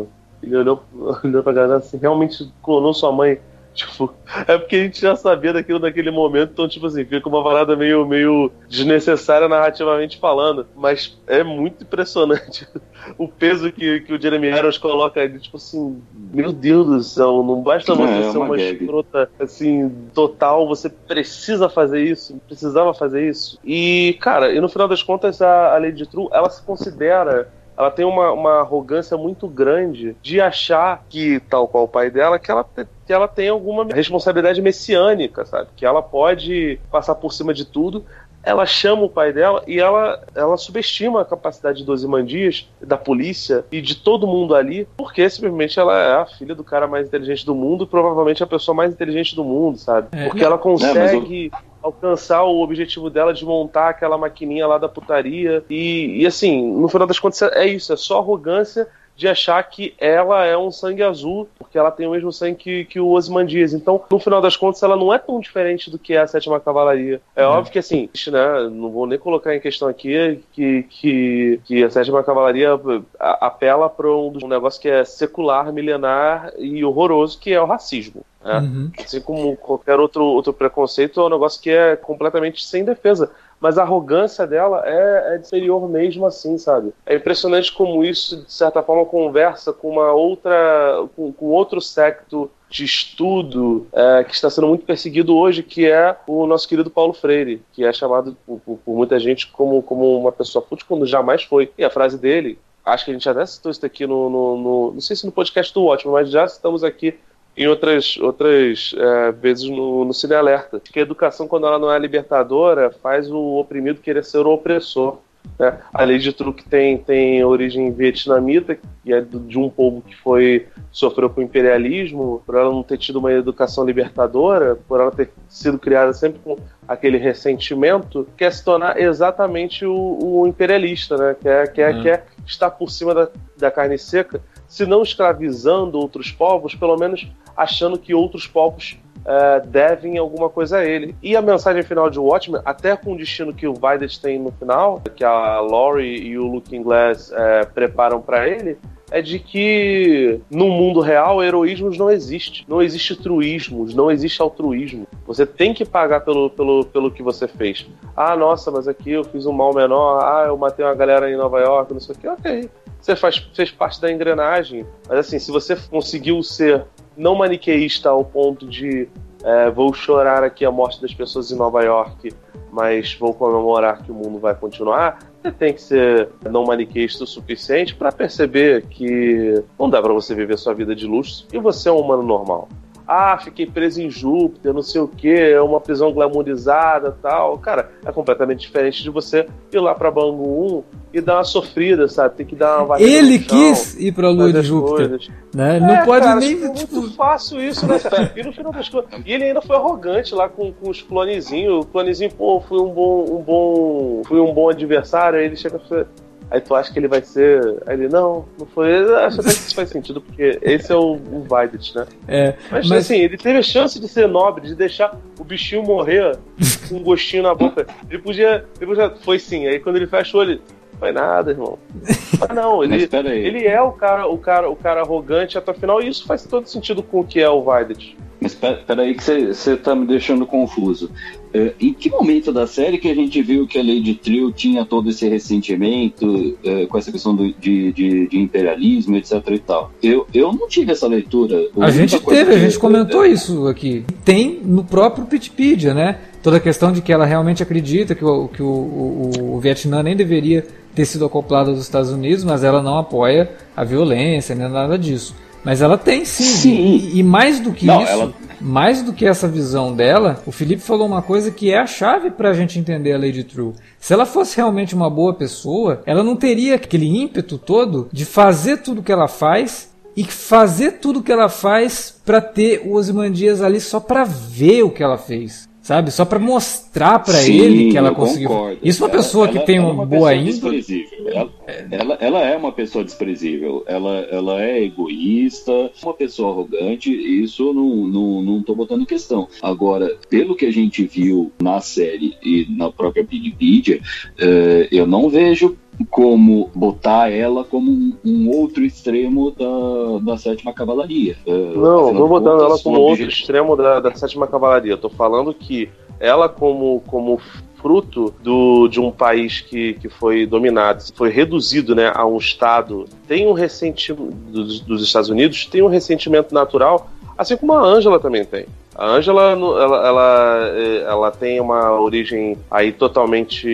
[SPEAKER 3] ele olhou, olhou pra galera assim, realmente clonou sua mãe. Tipo, é porque a gente já sabia daquilo naquele momento, então, tipo assim, fica uma parada meio, meio desnecessária narrativamente falando. Mas é muito impressionante o peso que, que o Jeremy Irons coloca ali, tipo assim, meu Deus do céu, não basta você é, ser uma, uma escrota assim, total, você precisa fazer isso, precisava fazer isso. E, cara, e no final das contas, a, a Lady True, ela se considera ela tem uma, uma arrogância muito grande de achar que, tal qual o pai dela, que ela, que ela tem alguma responsabilidade messiânica, sabe? Que ela pode passar por cima de tudo. Ela chama o pai dela e ela, ela subestima a capacidade dos Imandias, da polícia e de todo mundo ali, porque simplesmente ela é a filha do cara mais inteligente do mundo, provavelmente a pessoa mais inteligente do mundo, sabe? É. Porque ela consegue. É, alcançar o objetivo dela de montar aquela maquininha lá da putaria. E, e assim, no final das contas, é isso, é só arrogância de achar que ela é um sangue azul, porque ela tem o mesmo sangue que, que o Osmandias. Então, no final das contas, ela não é tão diferente do que é a sétima cavalaria. É, é. óbvio que assim, né, não vou nem colocar em questão aqui que, que, que a sétima cavalaria apela para um, um negócio que é secular, milenar e horroroso, que é o racismo. É. Uhum. Assim como qualquer outro, outro preconceito, é um negócio que é completamente sem defesa. Mas a arrogância dela é, é inferior mesmo assim, sabe? É impressionante como isso, de certa forma, conversa com uma outra. com, com outro secto de estudo é, que está sendo muito perseguido hoje, que é o nosso querido Paulo Freire, que é chamado por, por, por muita gente como, como uma pessoa fútil, quando jamais foi. E a frase dele, acho que a gente até citou isso aqui no, no, no, não sei se no podcast do Ótimo, mas já estamos aqui em outras, outras é, vezes no, no Cine Alerta. Que a educação, quando ela não é libertadora, faz o oprimido querer ser o opressor. Né? A lei de truque tem, tem origem vietnamita, que é de um povo que foi sofreu com o imperialismo, por ela não ter tido uma educação libertadora, por ela ter sido criada sempre com aquele ressentimento, quer se tornar exatamente o, o imperialista, né? Quer, quer, uhum. quer estar por cima da, da carne seca, se não escravizando outros povos, pelo menos achando que outros povos uh, devem alguma coisa a ele. E a mensagem final de Watchmen, até com o destino que o Vaidet tem no final, que a Laurie e o Looking Glass uh, preparam para ele, é de que no mundo real heroísmos não existe. Não existe truísmos, não existe altruísmo. Você tem que pagar pelo, pelo, pelo que você fez. Ah, nossa, mas aqui eu fiz um mal menor. Ah, eu matei uma galera em Nova York, não sei o que. Ok. Você faz, fez parte da engrenagem. Mas assim, se você conseguiu ser não maniqueísta ao ponto de é, vou chorar aqui a morte das pessoas em Nova York, mas vou comemorar que o mundo vai continuar, você tem que ser não maniqueísta o suficiente para perceber que não dá para você viver sua vida de luxo e você é um humano normal ah, fiquei preso em Júpiter, não sei o que, é uma prisão glamourizada tal. Cara, é completamente diferente de você ir lá pra Bangu 1 e dar uma sofrida, sabe? Tem que dar uma
[SPEAKER 1] Ele quis ir pra lua de Júpiter. Né? Não é, pode
[SPEAKER 3] cara,
[SPEAKER 1] nem.
[SPEAKER 3] Tipo, tipo... muito fácil isso, né? E no final das contas. E ele ainda foi arrogante lá com, com os clonezinhos. O clonezinho, pô, fui um bom. Um bom fui um bom adversário. Aí ele chega e Aí tu acha que ele vai ser. Aí ele, não, não foi. Acho até que isso faz sentido, porque esse é o, o né?
[SPEAKER 1] É,
[SPEAKER 3] mas, mas, assim, ele teve a chance de ser nobre, de deixar o bichinho morrer com um gostinho na boca. Ele podia. Ele podia foi sim. Aí quando ele fecha o olho, foi nada, irmão. Mas não, ele, ele é o cara, o cara, o cara arrogante até o final, e isso faz todo sentido com o que é o Violet.
[SPEAKER 4] Mas peraí que você tá me deixando confuso. É, em que momento da série que a gente viu que a Lady Trio tinha todo esse ressentimento é, com essa questão do, de, de, de, imperialismo, etc e tal? Eu, eu não tive essa leitura.
[SPEAKER 1] A gente teve, a gente comentou isso aqui. Tem no próprio Wikipedia, né? Toda a questão de que ela realmente acredita que o, que o, o, o Vietnã nem deveria ter sido acoplado aos Estados Unidos, mas ela não apoia a violência, nem nada disso. Mas ela tem sim. sim. E, e, mais do que Não, isso, ela... mais do que essa visão dela, o Felipe falou uma coisa que é a chave para a gente entender a Lady True. Se ela fosse realmente uma boa pessoa, ela não teria aquele ímpeto todo de fazer tudo que ela faz e fazer tudo que ela faz para ter o Ozymandias ali só para ver o que ela fez sabe? Só para mostrar para ele que ela conseguiu. Concordo. Isso é uma pessoa ela, que tem é uma boa índole.
[SPEAKER 4] Ela, ela, ela, é uma pessoa desprezível. Ela, ela é egoísta, uma pessoa arrogante. Isso não, não, não tô botando em questão. Agora, pelo que a gente viu na série e na própria Wikipedia, uh, eu não vejo como botar ela como um, um outro extremo da, da sétima cavalaria.
[SPEAKER 3] Uh, não, não botando ela como outro extremo da, da sétima cavalaria. Tô falando que ela como, como fruto do, de um país que, que foi dominado, foi reduzido né, a um estado, tem um ressentimento dos, dos Estados Unidos, tem um ressentimento natural, assim como a Ângela também tem. A Angela, ela, ela, é, ela, tem uma origem aí totalmente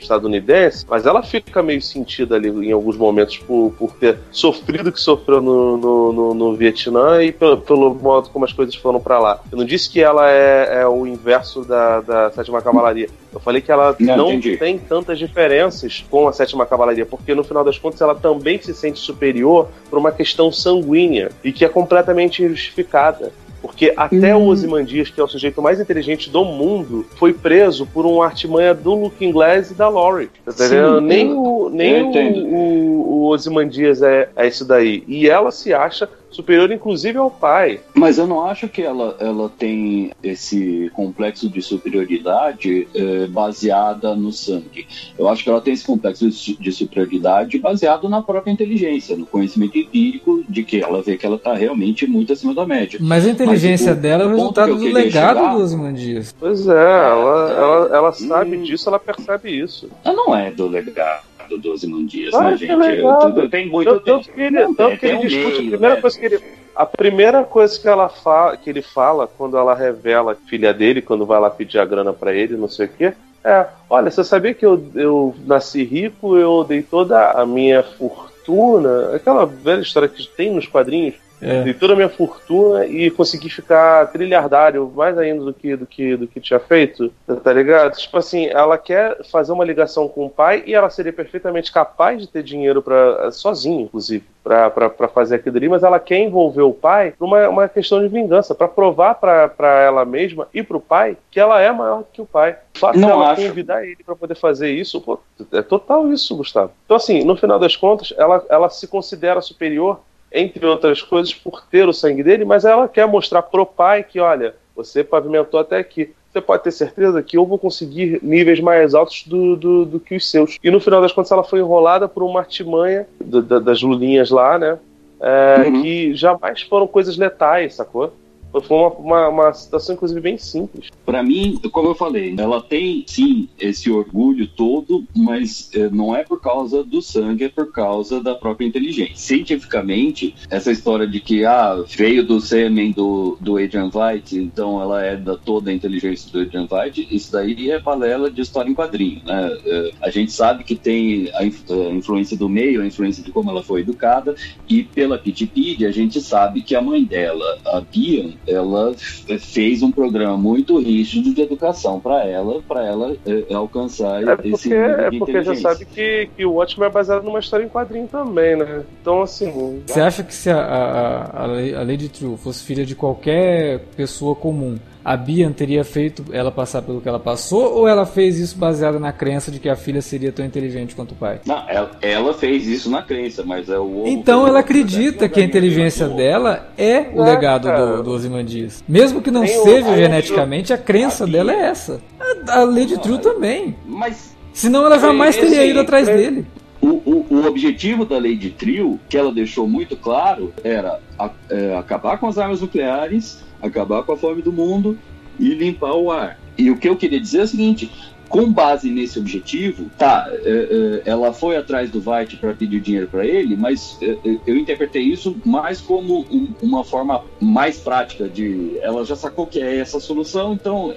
[SPEAKER 3] estadunidense, mas ela fica meio sentida ali em alguns momentos por, por ter sofrido o que sofreu no, no, no, no Vietnã e pelo, pelo, modo como as coisas foram para lá. Eu não disse que ela é, é o inverso da, da Sétima Cavalaria. Eu falei que ela não, não tem tantas diferenças com a Sétima Cavalaria, porque no final das contas ela também se sente superior por uma questão sanguínea e que é completamente injustificada. Porque até hum. o Ozymandias, que é o sujeito mais inteligente do mundo, foi preso por um artimanha do Looking Glass e da Laurie. Tá? Nem, o, nem o, o, o Ozymandias é, é isso daí. E ela se acha superior inclusive ao pai.
[SPEAKER 4] Mas eu não acho que ela, ela tem esse complexo de superioridade é, baseada no sangue. Eu acho que ela tem esse complexo de, de, superioridade baseado na própria inteligência, no conhecimento empírico de que ela vê que ela está realmente muito acima da média.
[SPEAKER 1] Mas a inteligência Mas, o, dela é o resultado do legado chegar... dos Mandias.
[SPEAKER 3] Pois é, ela, ela, ela sabe hum... disso, ela percebe isso.
[SPEAKER 4] Ela não é do legado do 12 dias, né, gente? Eu, tem muito
[SPEAKER 3] tanto, que ele, tanto que ele discute, a primeira né? coisa que ele. A primeira coisa que, ela fala, que ele fala quando ela revela a filha dele, quando vai lá pedir a grana para ele, não sei o quê, é: Olha, você sabia que eu, eu nasci rico, eu dei toda a minha fortuna, aquela velha história que tem nos quadrinhos, é. Dei toda a minha fortuna e consegui ficar trilhardário mais ainda do que, do que, do que tinha feito, tá ligado? Tipo assim, ela quer fazer uma ligação com o pai e ela seria perfeitamente capaz de ter dinheiro para sozinha, inclusive, para fazer aquilo ali, mas ela quer envolver o pai numa uma questão de vingança, para provar para ela mesma e para o pai que ela é maior que o pai. O fato Não dela acho. convidar ele para poder fazer isso, pô, é total isso, Gustavo. Então, assim, no final das contas, ela, ela se considera superior entre outras coisas, por ter o sangue dele, mas ela quer mostrar pro pai que, olha, você pavimentou até aqui. Você pode ter certeza que eu vou conseguir níveis mais altos do, do, do que os seus. E no final das contas, ela foi enrolada por uma artimanha do, das lulinhas lá, né? É, uhum. Que jamais foram coisas letais, sacou? Foi uma, uma, uma situação, inclusive, bem simples.
[SPEAKER 4] Para mim, como eu falei, ela tem sim esse orgulho todo, mas é, não é por causa do sangue, é por causa da própria inteligência. Cientificamente, essa história de que ah, veio do sêmen do, do Adrian White, então ela é da toda a inteligência do Adrian White, isso daí é balela de história em quadrinho. Né? É, a gente sabe que tem a, a influência do meio, a influência de como ela foi educada, e pela Wikipedia a gente sabe que a mãe dela, a Bia, ela fez um programa muito rígido de educação para ela, para ela é, alcançar
[SPEAKER 3] é porque, esse nível de É porque já sabe que, que o Watchmen é baseado numa história em quadrinho também, né? Então, assim...
[SPEAKER 1] Você acha que se a, a, a, a Lady True fosse filha de qualquer pessoa comum, a Bian teria feito ela passar pelo que ela passou ou ela fez isso baseada na crença de que a filha seria tão inteligente quanto o pai?
[SPEAKER 4] Não, ela, ela fez isso na crença, mas é o.
[SPEAKER 1] Então ela acredita que a inteligência dela é o legado do, do Ozymandias. Mesmo que não seja geneticamente, a crença dela é essa. A, a Lady True também. Mas. Senão ela jamais teria ido atrás dele.
[SPEAKER 4] O, o, o, objetivo da lei de trio, que ela deixou muito claro, era a, é, acabar com as armas nucleares, acabar com a fome do mundo e limpar o ar. E o que eu queria dizer é o seguinte: com base nesse objetivo, tá, é, é, ela foi atrás do White para pedir dinheiro para ele, mas é, eu interpretei isso mais como uma forma mais prática de, ela já sacou que é essa solução, então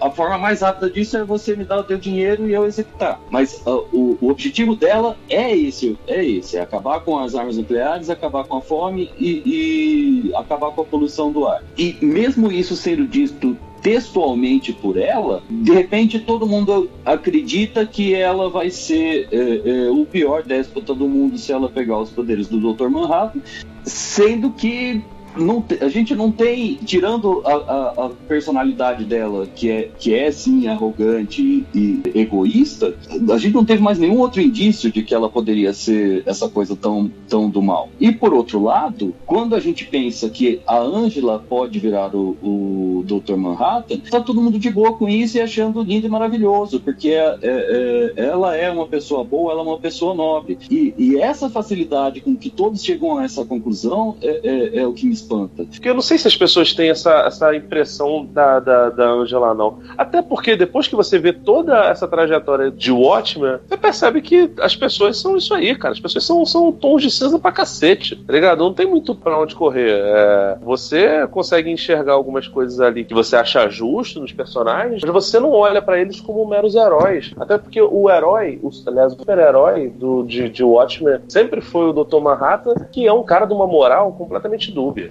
[SPEAKER 4] a forma mais rápida disso é você me dar o teu dinheiro e eu executar. Mas o, o, objetivo dela é esse, é esse, é acabar com as armas nucleares, acabar com a fome e, e acabar com a poluição do ar. E mesmo isso sendo dito textualmente por ela, de repente todo mundo acredita que ela vai ser é, é, o pior déspota do mundo se ela pegar os poderes do Dr. Manhattan, sendo que não, a gente não tem, tirando a, a, a, personalidade dela, que é, que é sim arrogante e, e, egoísta, a gente não teve mais nenhum outro indício de que ela poderia ser essa coisa tão, tão do mal. E por outro lado, quando a gente pensa que a Angela pode virar o, o Dr. Manhattan, tá todo mundo de boa com isso e achando lindo e maravilhoso, porque é, é, é, ela é uma pessoa boa, ela é uma pessoa nobre. E, e essa facilidade com que todos chegam a essa conclusão é, é, é o que me espanta.
[SPEAKER 3] Porque eu não sei se as pessoas têm essa, essa impressão da, da, da Angela, não. Até porque depois que você vê toda essa trajetória de Watchmen, você percebe que as pessoas são isso aí, cara. As pessoas são, são tons de cinza pra cacete, tá ligado? Não tem muito pra onde correr. É, você consegue enxergar algumas coisas ali que você acha justo nos personagens, mas você não olha para eles como meros heróis. Até porque o herói, o, aliás, o super-herói de, de Watchmen sempre foi o Dr. Manhattan, que é um cara de uma moral completamente dúbia.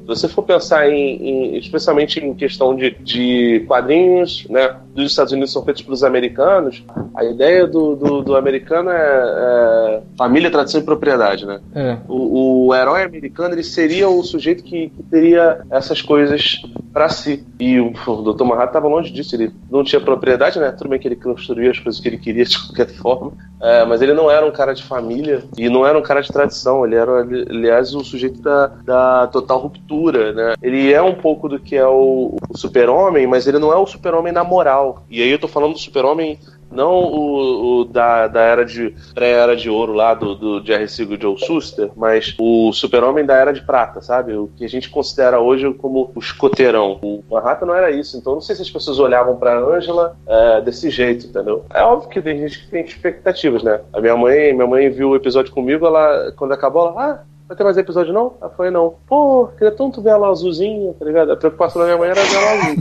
[SPEAKER 3] Se você for pensar em, em especialmente em questão de, de quadrinhos, né, dos Estados Unidos são feitos pelos americanos, a ideia do, do, do americano é, é, família, tradição e propriedade, né? É. O, o, herói americano ele seria o sujeito que, que teria essas coisas para si. E o, o Dr. Manhattan estava longe disso, ele não tinha propriedade, né? Tudo bem que ele construía as coisas que ele queria de qualquer forma, é, mas ele não era um cara de família e não era um cara de tradição, ele era, aliás, o sujeito da, da total ruptura, né? Ele é um pouco do que é o, o super-homem, mas ele não é o super-homem na moral. E aí eu tô falando do super-homem não o, o, da, da era de pré-era de ouro lá do, do Jerry Siegel e Joe Shuster, mas o super-homem da era de prata, sabe? O que a gente considera hoje como o escoteirão. O Manhattan não era isso, então não sei se as pessoas olhavam pra Angela é, desse jeito, entendeu? É óbvio que tem gente que tem expectativas, né? A minha mãe, minha mãe viu o episódio comigo, ela, quando acabou, ela, ah, vai ter mais episódio não? Ela foi, não. Pô, queria tanto ver ela azulzinha, tá ligado? A preocupação da minha mãe era ver ela azul.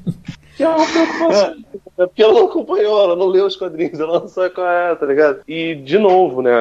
[SPEAKER 3] que é uma preocupação. É porque ela não acompanhou, ela não leu os quadrinhos, ela não sabe qual é, tá ligado? E, de novo, né,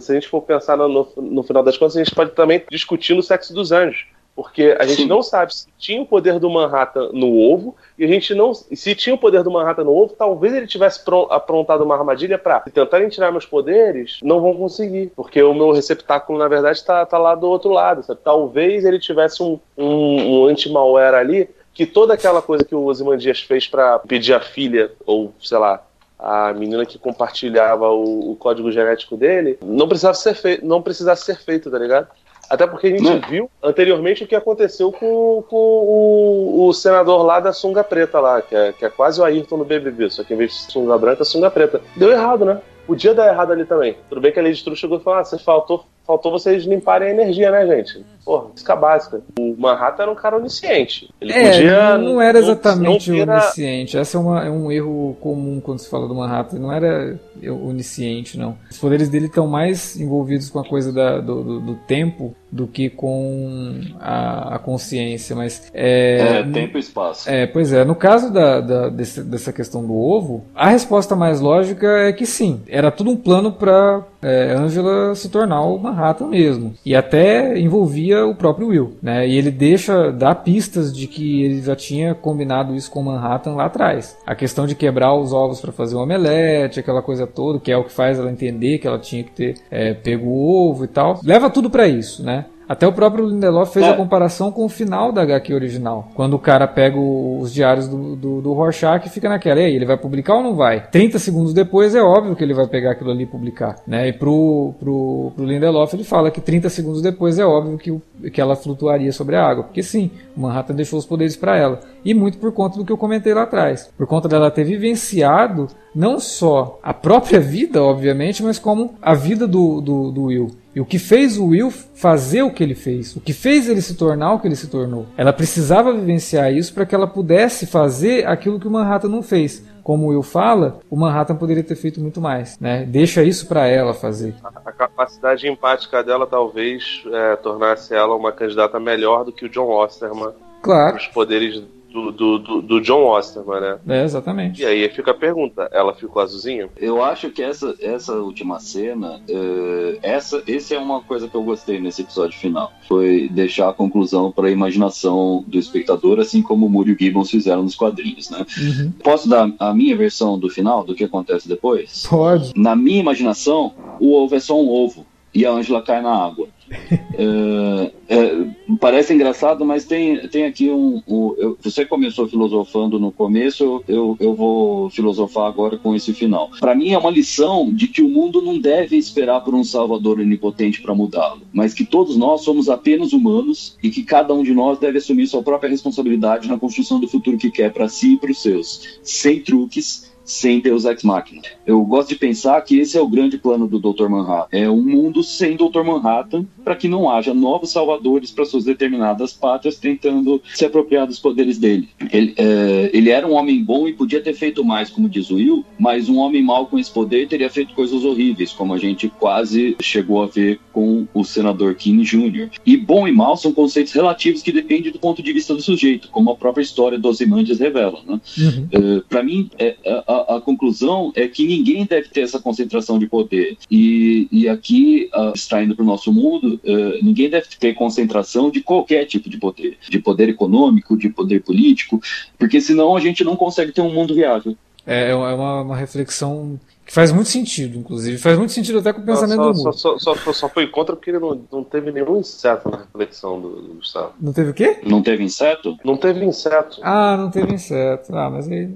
[SPEAKER 3] se a gente for pensar no, no, no final das contas, a gente pode também discutir no sexo dos anjos. Porque a gente Sim. não sabe se tinha o poder do Manhattan no ovo, e a gente não. Se tinha o poder do Manhattan no ovo, talvez ele tivesse aprontado uma armadilha para se tentarem tirar meus poderes, não vão conseguir. Porque o meu receptáculo, na verdade, está tá lá do outro lado. Sabe? Talvez ele tivesse um, um, um anti-malware ali que toda aquela coisa que o Ozymandias fez para pedir a filha, ou sei lá, a menina que compartilhava o, o, código genético dele, não precisava ser feito, não precisasse ser feito, tá ligado? Até porque a gente não. viu anteriormente o que aconteceu com, com o, o, senador lá da sunga preta lá, que é, que é quase o Ayrton no BBB, só que em vez de sunga branca, sunga preta. Deu errado, né? Podia dar errado ali também. Tudo bem que a Lady True chegou e falou: ah, você faltou faltou vocês limparem a energia, né, gente? Porra, física básica. O Manhattan era um cara onisciente. Ele
[SPEAKER 1] É,
[SPEAKER 3] podia.
[SPEAKER 1] não, não era exatamente
[SPEAKER 3] não vira-
[SPEAKER 1] onisciente. Esse é, uma- é um erro comum quando se fala do Manhattan. Não era onisciente, não. Os poderes dele estão mais envolvidos com a coisa da- do, do- do tempo do que com a, a consciência. Mas
[SPEAKER 4] É,
[SPEAKER 1] é,
[SPEAKER 4] tempo e espaço.
[SPEAKER 1] É, pois é. No caso da, da- desse- dessa questão do ovo, a resposta mais lógica é que sim. Era tudo um plano para Angela se tornar o Manhattan mesmo. E até envolvia o próprio Will. Né? E ele deixa, dá pistas de que ele já tinha combinado isso com o Manhattan lá atrás. A questão de quebrar os ovos para fazer o omelete, aquela coisa toda, que é o que faz ela entender que ela tinha que ter é, pego o ovo e tal. Leva tudo para isso, né? Até o próprio Lindelof fez
[SPEAKER 4] É.
[SPEAKER 1] a comparação com o final da HQ original. Quando o cara pega o- os diários do, do, do Rorschach e fica naquela, e aí, ele vai publicar ou não vai? 30 segundos depois é óbvio que ele vai pegar aquilo ali e publicar. Né? E pro, pro, pro Lindelof ele fala que 30 segundos depois é óbvio que, o- que ela flutuaria sobre a água. Porque sim, o Manhattan deixou os poderes para ela. E muito por conta do que eu comentei lá atrás. Por conta dela ter vivenciado não só a própria vida, obviamente, mas como a vida do, do, do Will. E o que fez o Will fazer o que ele fez, o que fez ele se tornar o que ele se tornou. Ela precisava vivenciar isso para que ela pudesse fazer aquilo que o Manhattan não fez. Como o Will fala, o Manhattan poderia ter feito muito mais, né? Deixa isso para ela fazer.
[SPEAKER 3] A capacidade empática dela talvez é, tornasse ela uma candidata melhor do que o John Osterman.
[SPEAKER 1] Claro,
[SPEAKER 3] Os poderes do, do, do, do John Osterman, né?
[SPEAKER 1] é exatamente.
[SPEAKER 3] E aí fica a pergunta: ela ficou azulzinha?
[SPEAKER 4] Eu acho que essa, essa última cena, eh, essa, esse é uma coisa que eu gostei nesse episódio final. Foi deixar a conclusão para a imaginação do espectador, assim como o Muriel Gibbons fizeram nos quadrinhos, né?
[SPEAKER 1] Uhum.
[SPEAKER 4] Posso dar a minha versão do final, do que acontece depois?
[SPEAKER 1] Pode.
[SPEAKER 4] Na minha imaginação, o ovo é só um ovo e a Ângela cai na água. É, é, parece engraçado, mas tem, tem aqui um. um- eu- você começou filosofando no começo, eu, eu vou filosofar agora com esse final. Para mim é uma lição de que o mundo não deve esperar por um salvador onipotente para mudá-lo, mas que todos nós somos apenas humanos e que cada um de nós deve assumir sua própria responsabilidade na construção do futuro que quer para si e para os seus, sem truques sem Deus Ex Machina. Eu gosto de pensar que esse é o grande plano do Dr. Manhattan. É um mundo sem Dr. Manhattan para que não haja novos salvadores para suas determinadas pátrias tentando se apropriar dos poderes dele. Ele, é, ele era um homem bom e podia ter feito mais, como diz o Will, mas um homem mau com esse poder teria feito coisas horríveis, como a gente quase chegou a ver com o senador King Jr. E bom e mal são conceitos relativos que dependem do ponto de vista do sujeito, como a própria história dos Imandias revela. Né?
[SPEAKER 1] Uhum.
[SPEAKER 4] para mim, é, a, a conclusão é que ninguém deve ter essa concentração de poder. E, e aqui, uh, extraindo para o nosso mundo, eh, ninguém deve ter concentração de qualquer tipo de poder. De poder econômico, de poder político, porque senão a gente não consegue ter um mundo viável.
[SPEAKER 1] É, é uma, uma reflexão que faz muito sentido, inclusive. Faz muito sentido até com o pensamento
[SPEAKER 3] só,
[SPEAKER 1] do mundo.
[SPEAKER 3] só, só, só- só foi contra porque ele não, não teve nenhum inseto na reflexão do, do Gustavo.
[SPEAKER 1] Não teve o quê?
[SPEAKER 4] Não teve inseto?
[SPEAKER 3] Não teve inseto.
[SPEAKER 1] Ah, não teve inseto. Ah, mas aí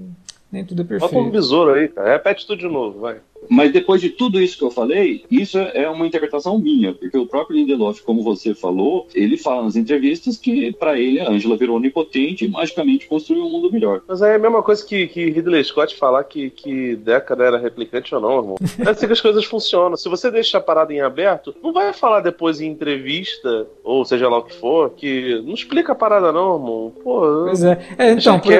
[SPEAKER 1] nem tudo é
[SPEAKER 3] Bota um
[SPEAKER 1] perfeito.
[SPEAKER 3] besouro aí, cara. Repete tudo de novo, vai.
[SPEAKER 4] Mas depois de tudo isso que eu falei, isso é uma interpretação minha, porque o próprio Lindelof, como você falou, ele fala nas entrevistas que para ele a Angela virou onipotente e magicamente construiu um mundo melhor.
[SPEAKER 3] Mas aí é a mesma coisa que, que Ridley Scott falar que, que Deckard era replicante ou não, irmão. É assim que as coisas funcionam. Se você deixa a parada em aberto, não vai falar depois em entrevista, ou seja lá o que for, que não explica a parada não, irmão. Pô,
[SPEAKER 1] Pois é. É, então, por-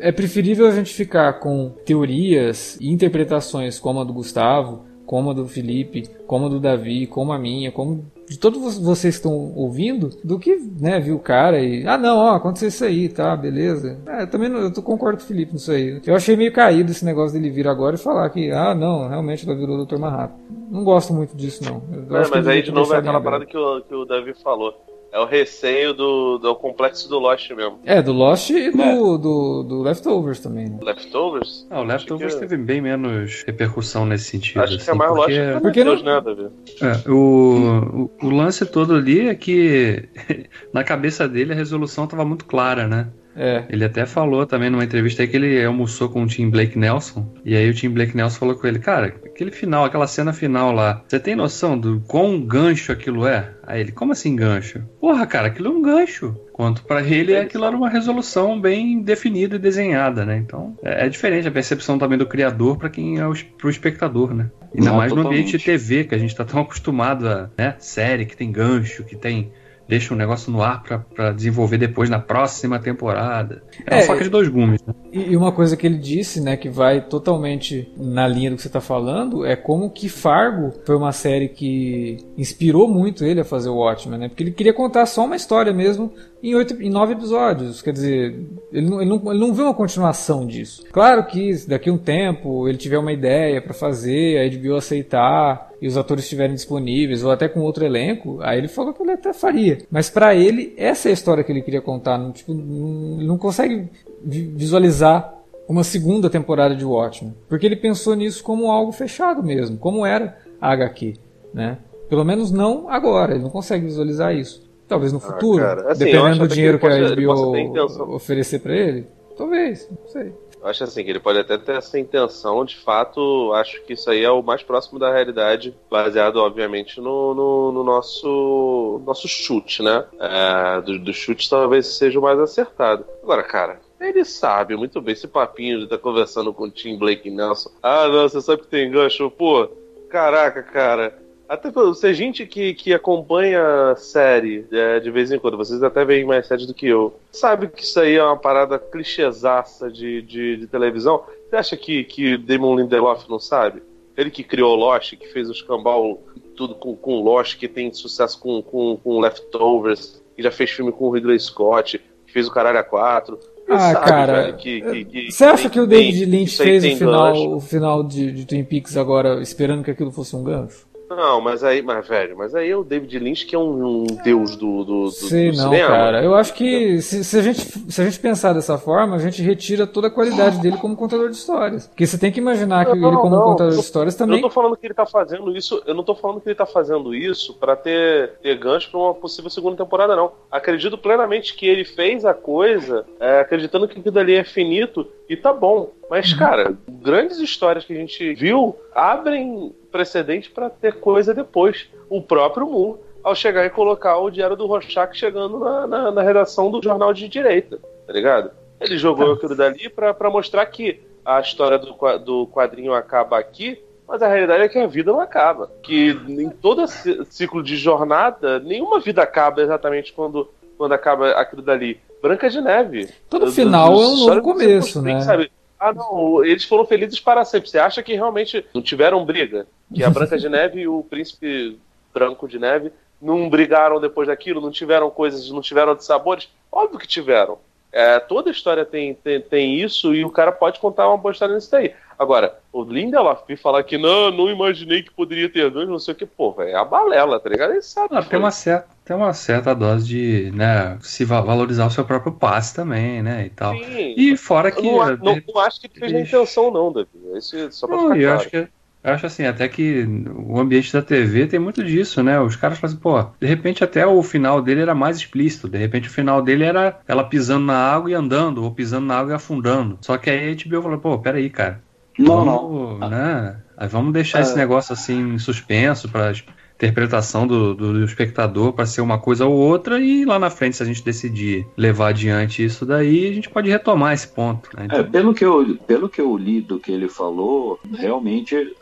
[SPEAKER 1] é preferível a gente ficar com teorias e interpretações como a do Gustavo, como a do Felipe, como a do Davi, como a minha, como de todos vo- vocês que estão ouvindo, do que, né, viu o cara e. Ah, não, ó, aconteceu isso aí, tá, beleza. É, eu também não, eu tô- concordo com o Felipe nisso aí. Eu achei meio caído esse negócio dele vir agora e falar que, ah, não, realmente ela virou o Dr. Manhattan. Não gosto muito disso, não. Eu
[SPEAKER 3] É, mas aí de novo é aquela parada que o, que o Davi falou. É o receio do, do complexo do Lost mesmo.
[SPEAKER 1] É, do Lost e do,
[SPEAKER 4] É.
[SPEAKER 1] do, do Leftovers também, né?
[SPEAKER 3] Leftovers?
[SPEAKER 2] Ah, o Leftovers
[SPEAKER 3] que-
[SPEAKER 2] teve bem menos repercussão nesse sentido.
[SPEAKER 3] Acho que é
[SPEAKER 2] assim,
[SPEAKER 3] mais Lost
[SPEAKER 2] porque,
[SPEAKER 3] que
[SPEAKER 1] porque
[SPEAKER 3] Deus,
[SPEAKER 1] não-
[SPEAKER 3] né, Davi?
[SPEAKER 2] é, o, o, o lance todo ali é que na cabeça dele a resolução estava muito clara, né?
[SPEAKER 1] É.
[SPEAKER 2] Ele até falou também numa entrevista aí que ele almoçou com o Tim Blake Nelson. E aí o Tim Blake Nelson falou com ele, cara, aquele final, aquela cena final lá, você tem noção do quão gancho aquilo é? Aí ele, como assim gancho? Porra, cara, aquilo é um gancho. Quanto para ele, aquilo era uma resolução bem definida e desenhada, né? Então é, é diferente a percepção também do criador para quem é o, pro espectador, né? Ainda
[SPEAKER 4] Não,
[SPEAKER 2] mais no
[SPEAKER 4] totalmente.
[SPEAKER 2] ambiente de TV, que a gente tá tão acostumado a, né? Série que tem gancho, que tem deixa um negócio no ar pra- pra desenvolver depois na próxima temporada. É uma
[SPEAKER 1] É,
[SPEAKER 2] faca de dois gumes, né?
[SPEAKER 1] E uma coisa que ele disse, né, que vai totalmente na linha do que você está falando, é como que Fargo foi uma série que inspirou muito ele a fazer o Watchmen, né? Porque ele queria contar só uma história mesmo em, oito, em nove episódios. Quer dizer, ele não, ele, não, ele não vê uma continuação disso. Claro que daqui a um tempo ele tiver uma ideia para fazer, a HBO aceitar e os atores estiverem disponíveis, ou até com outro elenco, aí ele falou que ele até faria. Mas para ele, essa é a história que ele queria contar. Não, tipo, não, ele não consegue vi- visualizar uma segunda temporada de Watchmen. Porque ele pensou nisso como algo fechado mesmo, como era a HQ. Né? Pelo menos não agora, ele não consegue visualizar isso. Talvez no futuro,
[SPEAKER 3] cara, assim,
[SPEAKER 1] dependendo do dinheiro
[SPEAKER 3] que
[SPEAKER 1] que, a. HBO oferecer para ele. Talvez, não sei.
[SPEAKER 3] Eu acho assim, que ele pode até ter essa intenção, de fato, acho que isso aí é o mais próximo da realidade, baseado, obviamente, no, no, no nosso, nosso chute, né? É, do, do chute talvez seja o mais acertado. Agora, cara, ele sabe muito bem esse papinho de estar conversando com o Tim Blake Nelson. Ah, não, você sabe que tem gancho. Pô, caraca, cara. Até a gente que, que acompanha a série é, de vez em quando, vocês até veem mais séries do que eu, sabe que isso aí é uma parada clichêsaça de, de, de televisão. Você acha que, que Damon Lindelof não sabe? Ele que criou Lost, que fez o escambau tudo com, com Lost, que tem sucesso com, com, com Leftovers, que já fez filme com o Ridley Scott, que fez o Caralho a 4. Ele
[SPEAKER 1] Ah,
[SPEAKER 3] sabe,
[SPEAKER 1] cara,
[SPEAKER 3] velho, que, que- que-
[SPEAKER 1] Você acha que o David Lynch fez o final,
[SPEAKER 3] gancho?
[SPEAKER 1] o final de, de Twin Peaks agora esperando que aquilo fosse um gancho?
[SPEAKER 3] Não, mas aí, mas velho, mas aí é o David Lynch que é um, um deus do, do, do,
[SPEAKER 1] Sei
[SPEAKER 3] do
[SPEAKER 1] não,
[SPEAKER 3] cinema.
[SPEAKER 1] cara. Eu acho que se, se a gente, se a gente pensar dessa forma, a gente retira toda a qualidade dele como contador de histórias. Porque você tem que imaginar que
[SPEAKER 3] Não,
[SPEAKER 1] ele, como
[SPEAKER 3] não,
[SPEAKER 1] contador
[SPEAKER 3] eu-
[SPEAKER 1] de histórias,
[SPEAKER 3] Eu
[SPEAKER 1] também.
[SPEAKER 3] não tô falando que ele tá fazendo isso, eu não tô falando que ele tá fazendo isso pra ter, ter gancho pra uma possível segunda temporada, não. Acredito plenamente que ele fez a coisa é, acreditando que aquilo ali é finito e tá bom. Mas, cara, grandes histórias que a gente viu abrem precedente pra ter coisa depois. O próprio Moore, ao chegar e colocar o Diário do Rorschach chegando na, na, na redação do jornal de direita, tá ligado? Ele jogou aquilo dali pra, pra mostrar que a história do, do quadrinho acaba aqui, mas a realidade é que a vida não acaba. Que em todo ci- ciclo de jornada, nenhuma vida acaba exatamente quando, quando acaba aquilo dali. Branca de Neve.
[SPEAKER 1] Todo
[SPEAKER 3] Do-
[SPEAKER 1] final é um novo começo, né?
[SPEAKER 3] sabe? Ah, não, eles foram felizes para sempre. Você acha que realmente não tiveram briga? Que a Branca de Neve e o Príncipe Branco de Neve não brigaram depois daquilo? Não tiveram coisas, não tiveram de sabores? Óbvio que tiveram. É, toda história tem, tem, tem isso e o cara pode contar uma boa história nisso daí. Agora, o Lindelof vir falar que não, não imaginei que poderia ter dois, não sei o que, pô, velho, é a balela, tá ligado? Ele sabe.
[SPEAKER 2] Ah, tem, uma certa, tem uma certa dose de né, se va- valorizar o seu próprio passe também, né? E tal.
[SPEAKER 3] Sim.
[SPEAKER 2] E fora que.
[SPEAKER 3] não, a- não, não acho que ele fez na intenção, não, Davi. Isso é só pra
[SPEAKER 2] Não,
[SPEAKER 3] ficar
[SPEAKER 2] eu
[SPEAKER 3] claro.
[SPEAKER 2] acho que eu acho assim, até que o ambiente da TV tem muito disso, né? Os caras fazem, pô, de repente até o final dele era mais explícito. De repente o final dele era ela pisando na água e andando, ou pisando na água e afundando. Só que aí a HBO falou, pô, peraí, cara.
[SPEAKER 4] Não, não.
[SPEAKER 2] vamos, Né? Aí vamos deixar
[SPEAKER 4] É.
[SPEAKER 2] esse negócio assim em suspenso pra interpretação do, do, do espectador para ser uma coisa ou outra e lá na frente se a gente decidir levar adiante isso daí a gente pode retomar esse ponto né?
[SPEAKER 4] É, pelo que, eu, pelo que eu li do que ele falou, realmente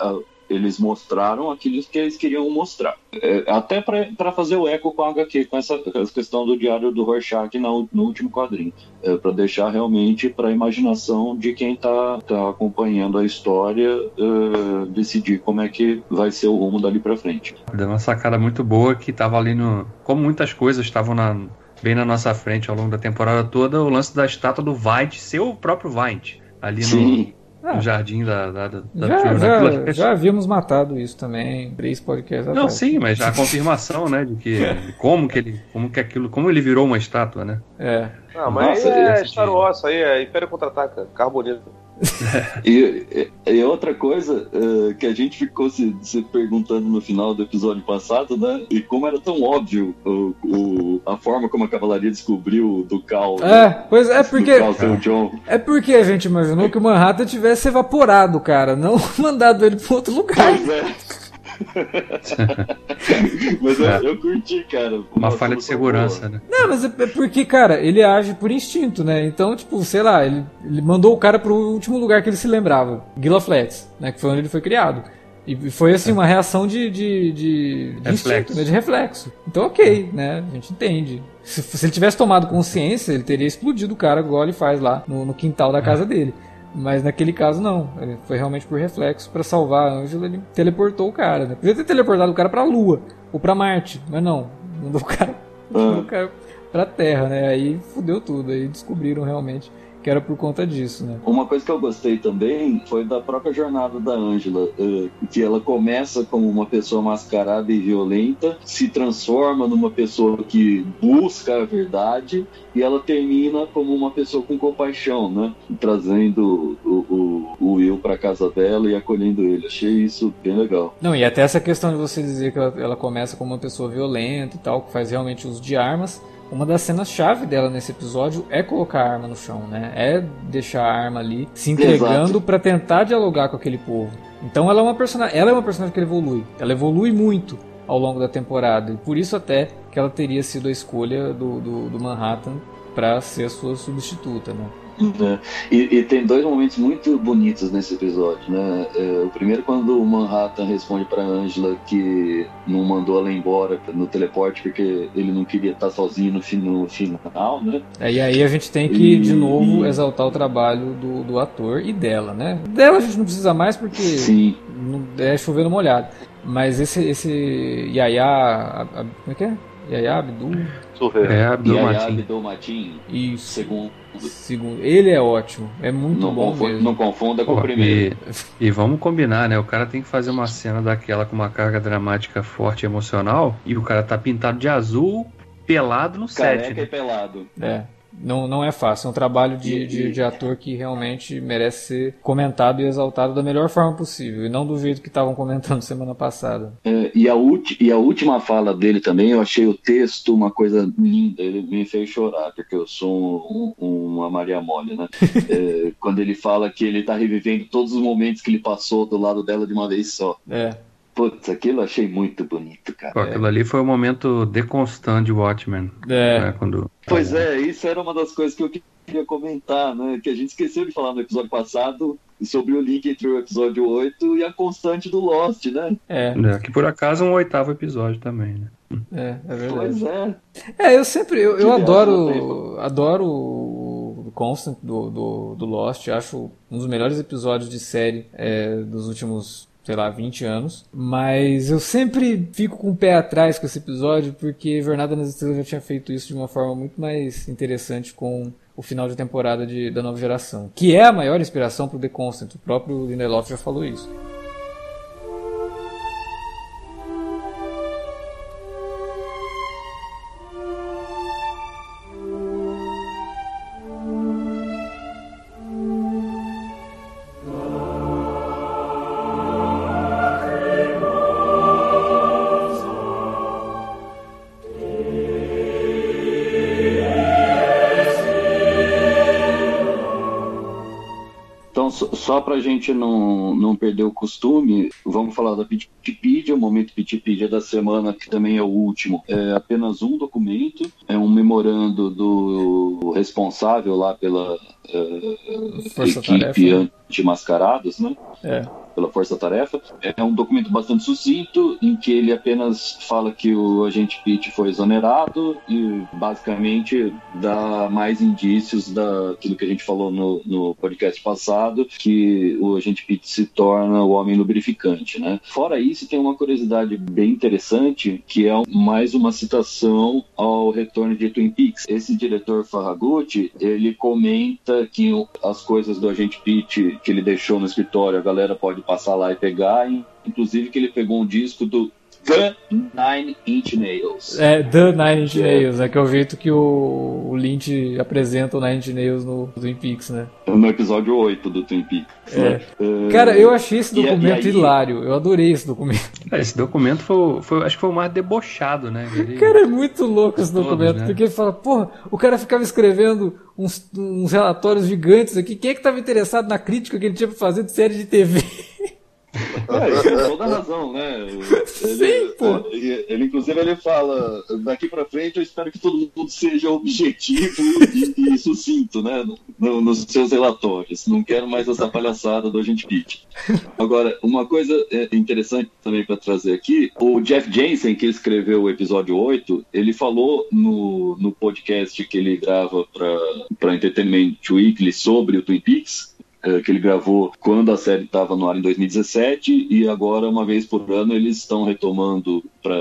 [SPEAKER 4] eles mostraram aquilo que eles queriam mostrar. É, até para fazer o eco com a HQ, com essa, com essa questão do diário do Rorschach na no último quadrinho. É, para deixar realmente para a imaginação de quem está tá acompanhando a história eh, decidir como é que vai ser o rumo dali para frente.
[SPEAKER 2] Deu uma sacada muito boa que tava ali no. Como muitas coisas estavam na, bem na nossa frente ao longo da temporada toda, o lance da estátua do Vine, seu próprio Vine, ali no,
[SPEAKER 4] Sim.
[SPEAKER 1] Ah,
[SPEAKER 2] no jardim da, da, da,
[SPEAKER 1] já, já,
[SPEAKER 2] Aquilo-
[SPEAKER 1] já havíamos matado isso também, três podcasts
[SPEAKER 2] Não,
[SPEAKER 1] atrás.
[SPEAKER 2] sim, mas a confirmação, né, de que de como que ele, como que aquilo, como ele virou uma estátua, né?
[SPEAKER 1] É.
[SPEAKER 3] Ah, mas
[SPEAKER 2] Nossa,
[SPEAKER 3] é Star Wars, aí é Império Contra-Ataca, carro bonito.
[SPEAKER 4] e, e, e, outra coisa uh, que a gente ficou se, se, perguntando no final do episódio passado, né? E como era tão óbvio o, o a forma como a cavalaria descobriu do Cal.
[SPEAKER 1] É, né? pois é porque. É porque a gente imaginou que o Manhattan tivesse evaporado, cara, não mandado ele para outro lugar.
[SPEAKER 4] Pois é. mas eu, é. eu, curti, cara.
[SPEAKER 2] Uma falha de segurança, boa. né?
[SPEAKER 1] Não, mas é, é porque, cara, ele age por instinto, né? Então, tipo, sei lá, ele, ele mandou o cara pro último lugar que ele se lembrava, Gila Flats, né? Que foi onde ele foi criado. E foi assim, uma reação de, de, de, de reflexo. Instinto, né? de reflexo. Então, ok, né? A gente entende. Se, se, ele tivesse tomado consciência, ele teria explodido o cara, igual ele faz lá no, no quintal da é. casa dele. Mas naquele caso não, foi realmente por reflexo para salvar a Angela, ele teleportou o cara, né? Podia ter teleportado o cara para a Lua ou para Marte, mas não, mandou o cara, mandou o cara para Terra, né? Aí fudeu tudo, aí descobriram realmente que era por conta disso, né?
[SPEAKER 4] Uma coisa que eu gostei também foi da própria jornada da Angela, eh, que ela começa como uma pessoa mascarada e violenta, se transforma numa pessoa que busca a verdade e ela termina como uma pessoa com compaixão, né? Trazendo o, o, o Will para casa dela e acolhendo ele. Achei isso bem legal.
[SPEAKER 1] Não, e até essa questão de você dizer que ela, ela começa como uma pessoa violenta e tal, que faz realmente uso de armas uma das cenas-chave dela nesse episódio é colocar a arma no chão, né? É deixar a arma ali, se entregando para tentar dialogar com aquele povo. Então ela é uma personagem, ela é uma personagem que evolui. Ela evolui muito ao longo da temporada e por isso até que ela teria sido a escolha do, do, do Manhattan para ser a sua substituta, né?
[SPEAKER 4] Né? E, e, tem dois momentos muito bonitos nesse episódio, né? É, o primeiro quando o Manhattan responde para Angela que não mandou ela embora no teleporte porque ele não queria estar sozinho no, no final, né?
[SPEAKER 1] É, e aí a gente tem que e, de novo e... exaltar o trabalho do, do ator e dela, né? Dela a gente não precisa mais porque
[SPEAKER 4] Sim.
[SPEAKER 1] não é chovendo molhado. Mas esse esse Yaya, a, a, como é que é? Yaya Abdul
[SPEAKER 4] é, Abdul Matin. Abdul Matin.
[SPEAKER 1] Isso. Segundo. Segundo. Ele é ótimo. É muito
[SPEAKER 4] não
[SPEAKER 1] bom
[SPEAKER 4] confunda,
[SPEAKER 1] mesmo.
[SPEAKER 4] Não confunda com o primeiro.
[SPEAKER 2] E, e, vamos combinar, né? O cara tem que fazer uma cena daquela com uma carga dramática forte e emocional e o cara tá pintado de azul, pelado no
[SPEAKER 4] Careca
[SPEAKER 2] set.
[SPEAKER 4] Né? pelado.
[SPEAKER 1] É não, não é fácil. É um trabalho de, de, de, ator que realmente merece ser comentado e exaltado da melhor forma possível. E não do jeito que estavam comentando semana passada.
[SPEAKER 4] É, e, a e a última fala dele também, eu achei o texto uma coisa linda. Ele me fez chorar, porque eu sou um, uma Maria Mole, né? é, quando ele fala que ele está revivendo todos os momentos que ele passou do lado dela de uma vez só.
[SPEAKER 1] É.
[SPEAKER 4] Putz, aquilo eu achei muito bonito, cara. Pô,
[SPEAKER 2] aquilo ali foi o momento deconstante de Watchmen.
[SPEAKER 1] É. Né,
[SPEAKER 4] quando... Pois é, isso era uma das coisas que eu queria comentar, né? Que a gente esqueceu de falar no episódio passado sobre o link entre o episódio 8 e a constante do Lost, né?
[SPEAKER 1] É.
[SPEAKER 2] é que por acaso é um oitavo episódio também, né?
[SPEAKER 1] É, é verdade.
[SPEAKER 4] Pois é.
[SPEAKER 1] É, eu sempre, eu, eu adoro, adoro o Constant do, do, do Lost, acho um dos melhores episódios de série é, dos últimos sei lá, 20 anos. Mas eu sempre fico com o pé atrás com esse episódio, porque Jornada nas Estrelas já tinha feito isso de uma forma muito mais interessante com o final de temporada de, da nova geração. Que é a maior inspiração para o The Constant. O próprio Lindelof já falou isso.
[SPEAKER 4] Para a gente não, não perder o costume, vamos falar da Wikipedia, o momento Wikipedia da semana, que também é o último. É apenas um documento, é um memorando do responsável lá pela uh, equipe anti-mascarados, né?
[SPEAKER 1] É
[SPEAKER 4] pela Força Tarefa. É um documento bastante sucinto, em que ele apenas fala que o agente Pitt foi exonerado e basicamente dá mais indícios daquilo que a gente falou no, no podcast passado, que o agente Pitt se torna o homem lubrificante, né? Fora isso, tem uma curiosidade bem interessante, que é mais uma citação ao retorno de Twin Peaks. Esse diretor Farragut, ele comenta que as coisas do agente Pitt que ele deixou no escritório, a galera pode passar lá e pegar, inclusive que ele pegou um disco do The Nine Inch Nails.
[SPEAKER 1] É, The Nine Inch Nails, é que é o jeito que o, o Lynch apresenta o Nine Inch Nails no Twin Peaks, né?
[SPEAKER 4] No episódio 8 do Twin Peaks.
[SPEAKER 1] É.
[SPEAKER 4] né? É,
[SPEAKER 1] Cara, eu achei esse documento
[SPEAKER 4] e aí-
[SPEAKER 1] hilário, eu adorei esse documento.
[SPEAKER 2] É, esse documento foi, foi- acho que foi o mais debochado, né? Ele-
[SPEAKER 1] Cara, é muito louco esse
[SPEAKER 2] Todos,
[SPEAKER 1] documento,
[SPEAKER 2] né?
[SPEAKER 1] porque ele fala, porra, o cara ficava escrevendo uns, uns relatórios gigantes aqui, quem é que estava interessado na crítica que ele tinha pra fazer de série de TV?
[SPEAKER 4] É, ele tem toda razão, né? Ele,
[SPEAKER 1] Sim, pô.
[SPEAKER 4] Ele, ele, inclusive, ele fala: daqui pra frente eu espero que todo mundo seja objetivo e, e sucinto, né? no- nos seus relatórios. Não quero mais essa palhaçada do Agente Pitt. Agora, uma coisa é, interessante também para trazer aqui: o Jeff Jensen, que escreveu o episódio 8, ele falou no, no podcast que ele grava para Entertainment Weekly sobre o Twin Peaks que ele gravou quando a série estava no ar em 2017 e agora uma vez por ano eles estão retomando para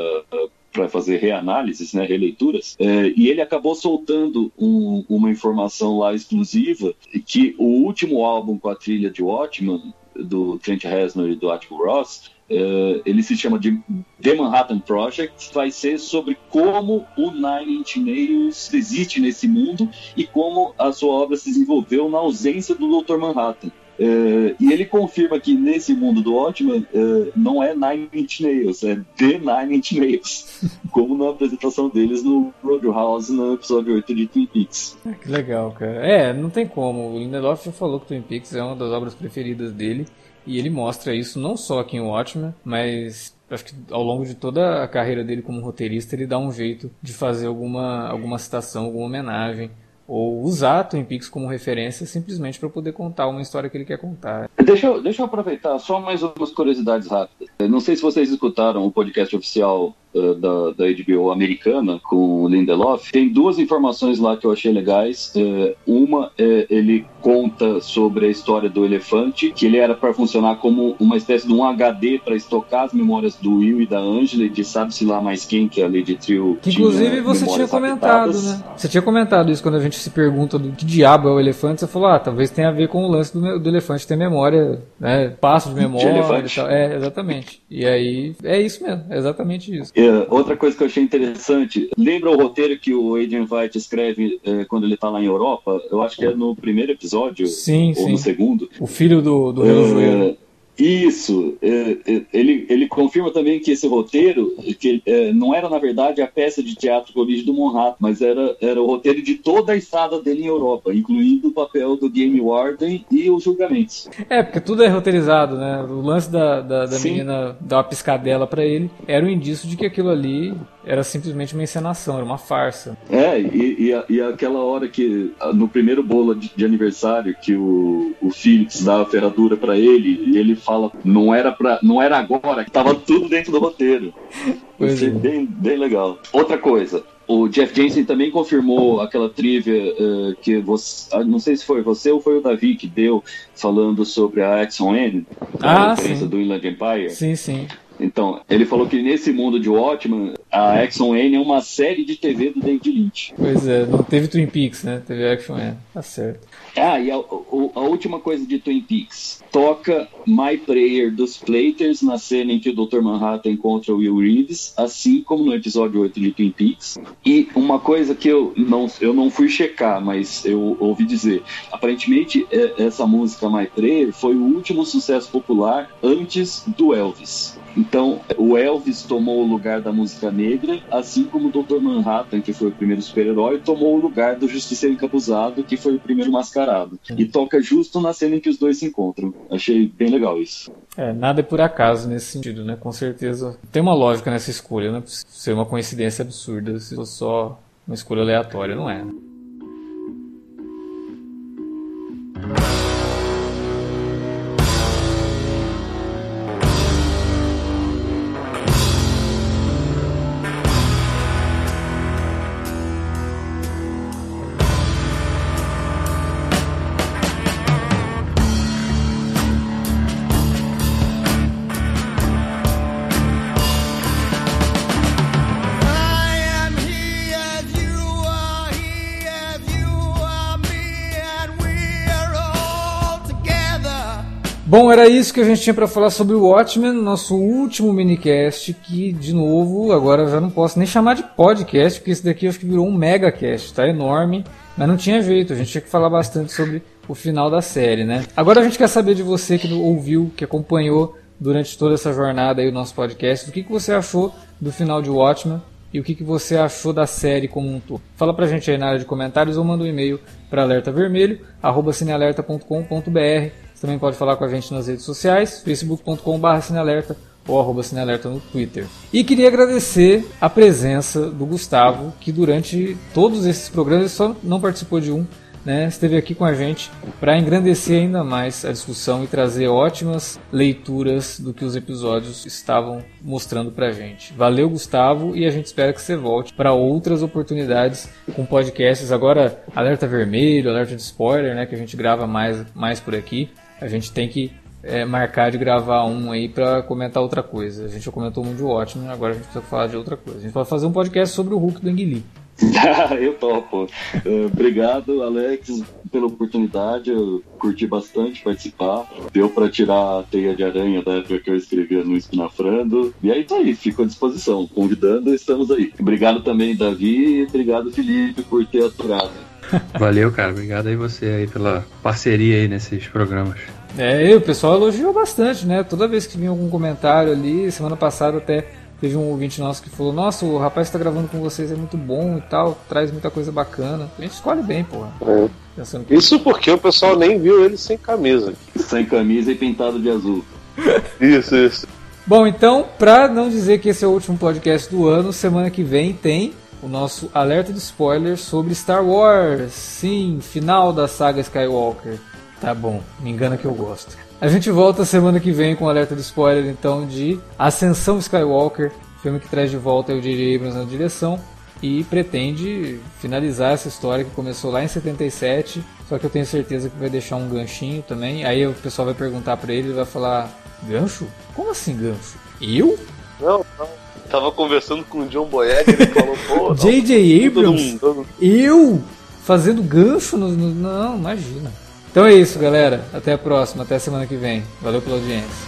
[SPEAKER 4] para fazer reanálises, né, releituras, Eh, e ele acabou soltando um- uma informação lá exclusiva que o último álbum com a trilha de Watchman do Trent Reznor e do Atticus Ross eh, ele se chama de The Manhattan Project, vai ser sobre como o Nine Inch Nails existe nesse mundo e como a sua obra se desenvolveu na ausência do Dr. Manhattan. Eh, e ele confirma que nesse mundo do Watchmen eh, não é Nine Inch Nails, é The Nine Inch Nails, como na apresentação deles no Roadhouse no episódio 8 de Twin Peaks.
[SPEAKER 1] Que legal, cara. É, não tem como. O Lindelof já falou que Twin Peaks é uma das obras preferidas dele. E ele mostra isso não só aqui em Watchmen, mas acho que ao longo de toda a carreira dele como roteirista, ele dá um jeito de fazer alguma, alguma citação, alguma homenagem. Ou usar Twin Peaks como referência simplesmente para poder contar uma história que ele quer contar.
[SPEAKER 4] Deixa eu, deixa eu aproveitar só mais umas curiosidades rápidas. Não sei se vocês escutaram o podcast oficial eh, da, da HBO americana com o Lindelof. Tem duas informações lá que eu achei legais. Eh, uma, é ele conta sobre a história do elefante, que ele era para funcionar como uma espécie de um HD para estocar as memórias do Will e da Angela e de sabe-se lá mais quem, que a Lady Trio
[SPEAKER 1] Que
[SPEAKER 4] tinha
[SPEAKER 1] inclusive você tinha comentado, né? Você tinha comentado isso quando a gente se pergunta do que diabo é o elefante. Você falou, ah, talvez tenha a ver com o lance do, do elefante ter memória, né? Passo de memória
[SPEAKER 4] elefante.
[SPEAKER 1] e tal. É, exatamente. E aí, é isso mesmo, é exatamente isso.
[SPEAKER 4] É, outra coisa que eu achei interessante, lembra o roteiro que o Adrian Veidt escreve é, quando ele tá lá em Europa? Eu acho que é no primeiro episódio,
[SPEAKER 1] Sim,
[SPEAKER 4] ou
[SPEAKER 1] sim.
[SPEAKER 4] no segundo.
[SPEAKER 1] O filho do, do.
[SPEAKER 4] É, isso, é, é, ele, ele confirma também que esse roteiro, que é, não era na verdade a peça de teatro com origem do Manhattan, mas era, era o roteiro de toda a estada dele em Europa, incluindo o papel do Game Warden e os julgamentos.
[SPEAKER 1] É, porque tudo é roteirizado, né? O lance da, da, da menina dar uma piscadela pra ele era um indício de que aquilo ali era simplesmente uma encenação, era uma farsa.
[SPEAKER 4] É, e, e, e aquela hora que, no primeiro bolo de, de aniversário, que o, o Felix dá a ferradura pra ele, ele fala, não era, pra, não era agora, que tava tudo dentro do roteiro.
[SPEAKER 1] Pois
[SPEAKER 4] Achei
[SPEAKER 1] é.
[SPEAKER 4] bem, bem legal. Outra coisa, o Jeff Jensen também confirmou aquela trivia eh, que você, ah, não sei se foi você ou foi o Davi que deu, falando sobre a Exxon N,
[SPEAKER 1] Ah,
[SPEAKER 4] a
[SPEAKER 1] sim.
[SPEAKER 4] do Inland Empire.
[SPEAKER 1] Sim, sim.
[SPEAKER 4] Então, ele falou que nesse mundo de Watchmen, a Exxon N é uma série de TV do David Lynch.
[SPEAKER 1] Pois é, não teve Twin Peaks, né? Teve Action Man. Tá certo.
[SPEAKER 4] Ah, e a, a última coisa de Twin Peaks. Toca My Prayer dos Platers na cena em que o Dr. Manhattan encontra o Will Reeves, assim como no episódio 8 de Twin Peaks. E uma coisa que eu não, eu não fui checar, mas eu ouvi dizer. Aparentemente, é- essa música My Prayer foi o último sucesso popular antes do Elvis. Então, o Elvis tomou o lugar da música negra, assim como o Dr. Manhattan, que foi o primeiro super-herói, tomou o lugar do Justiceiro Encapuzado, que foi o primeiro mascarado. E toca justo na cena em que os dois se encontram. Achei bem legal isso.
[SPEAKER 1] É, nada é por acaso nesse sentido, né? Com certeza tem uma lógica nessa escolha, não é possível ser uma coincidência absurda se fosse só uma escolha aleatória, não é? Bom, era isso que a gente tinha para falar sobre o Watchmen, nosso último minicast, que, de novo, agora já não posso nem chamar de podcast, porque esse daqui acho que virou um megacast, tá enorme, mas não tinha jeito, a gente tinha que falar bastante sobre o final da série, né? Agora a gente quer saber de você que ouviu, que acompanhou durante toda essa jornada aí o nosso podcast, do que, que você achou do final de Watchmen e o que, que você achou da série como um todo. Fala pra gente aí na área de comentários ou manda um e-mail para alertavermelho@cinealerta.com.br. Você também pode falar com a gente nas redes sociais, facebook.com.br cinealerta ou arroba cinealerta no Twitter. E queria agradecer a presença do Gustavo, que durante todos esses programas só não participou de um, né, esteve aqui com a gente para engrandecer ainda mais a discussão e trazer ótimas leituras do que os episódios estavam mostrando para a gente. Valeu, Gustavo, e a gente espera que você volte para outras oportunidades com podcasts. Agora, alerta vermelho, alerta de spoiler, né, que a gente grava mais, mais por aqui. A gente tem que é, marcar de gravar um aí para comentar outra coisa. A gente já comentou um de ótimo, agora a gente precisa falar de outra coisa. A gente pode fazer um podcast sobre o Hulk do Anguili.
[SPEAKER 4] eu topo. Uh, obrigado, Alex, pela oportunidade. Eu curti bastante participar. Deu para tirar a teia de aranha da época que eu escrevia no Espinafrando. E é isso aí, fico à disposição. Convidando, estamos aí. Obrigado também, Davi, e obrigado, Felipe, por ter aturado.
[SPEAKER 2] Valeu, cara. Obrigado aí você aí pela parceria aí nesses programas.
[SPEAKER 1] É, o pessoal elogiou bastante, né? Toda vez que vinha algum comentário ali, semana passada até Teve um ouvinte nosso que falou: Nossa, o rapaz que tá gravando com vocês é muito bom e tal, traz muita coisa bacana. A gente escolhe bem, porra. É.
[SPEAKER 3] Que... Isso porque o pessoal nem viu ele sem camisa.
[SPEAKER 4] Sem camisa e pintado de azul.
[SPEAKER 3] isso, isso.
[SPEAKER 1] Bom, então, pra não dizer que esse é o último podcast do ano, semana que vem tem o nosso alerta de spoilers sobre Star Wars. Sim, final da saga Skywalker. Tá bom, me engana que eu gosto. A gente volta semana que vem com um alerta de spoiler então de Ascensão Skywalker, filme que traz de volta o J.J. Abrams na direção e pretende finalizar essa história que começou lá em 77, só que eu tenho certeza que vai deixar um ganchinho também. Aí o pessoal vai perguntar para ele, ele vai falar: "Gancho? Como assim gancho? Eu?"
[SPEAKER 3] Não, não. Tava conversando com o John Boyega, ele falou, pô,
[SPEAKER 1] J.J. Abrams? Eu fazendo gancho no, no... não, imagina. Então é isso, galera. Até a próxima, até a semana que vem. Valeu pela audiência.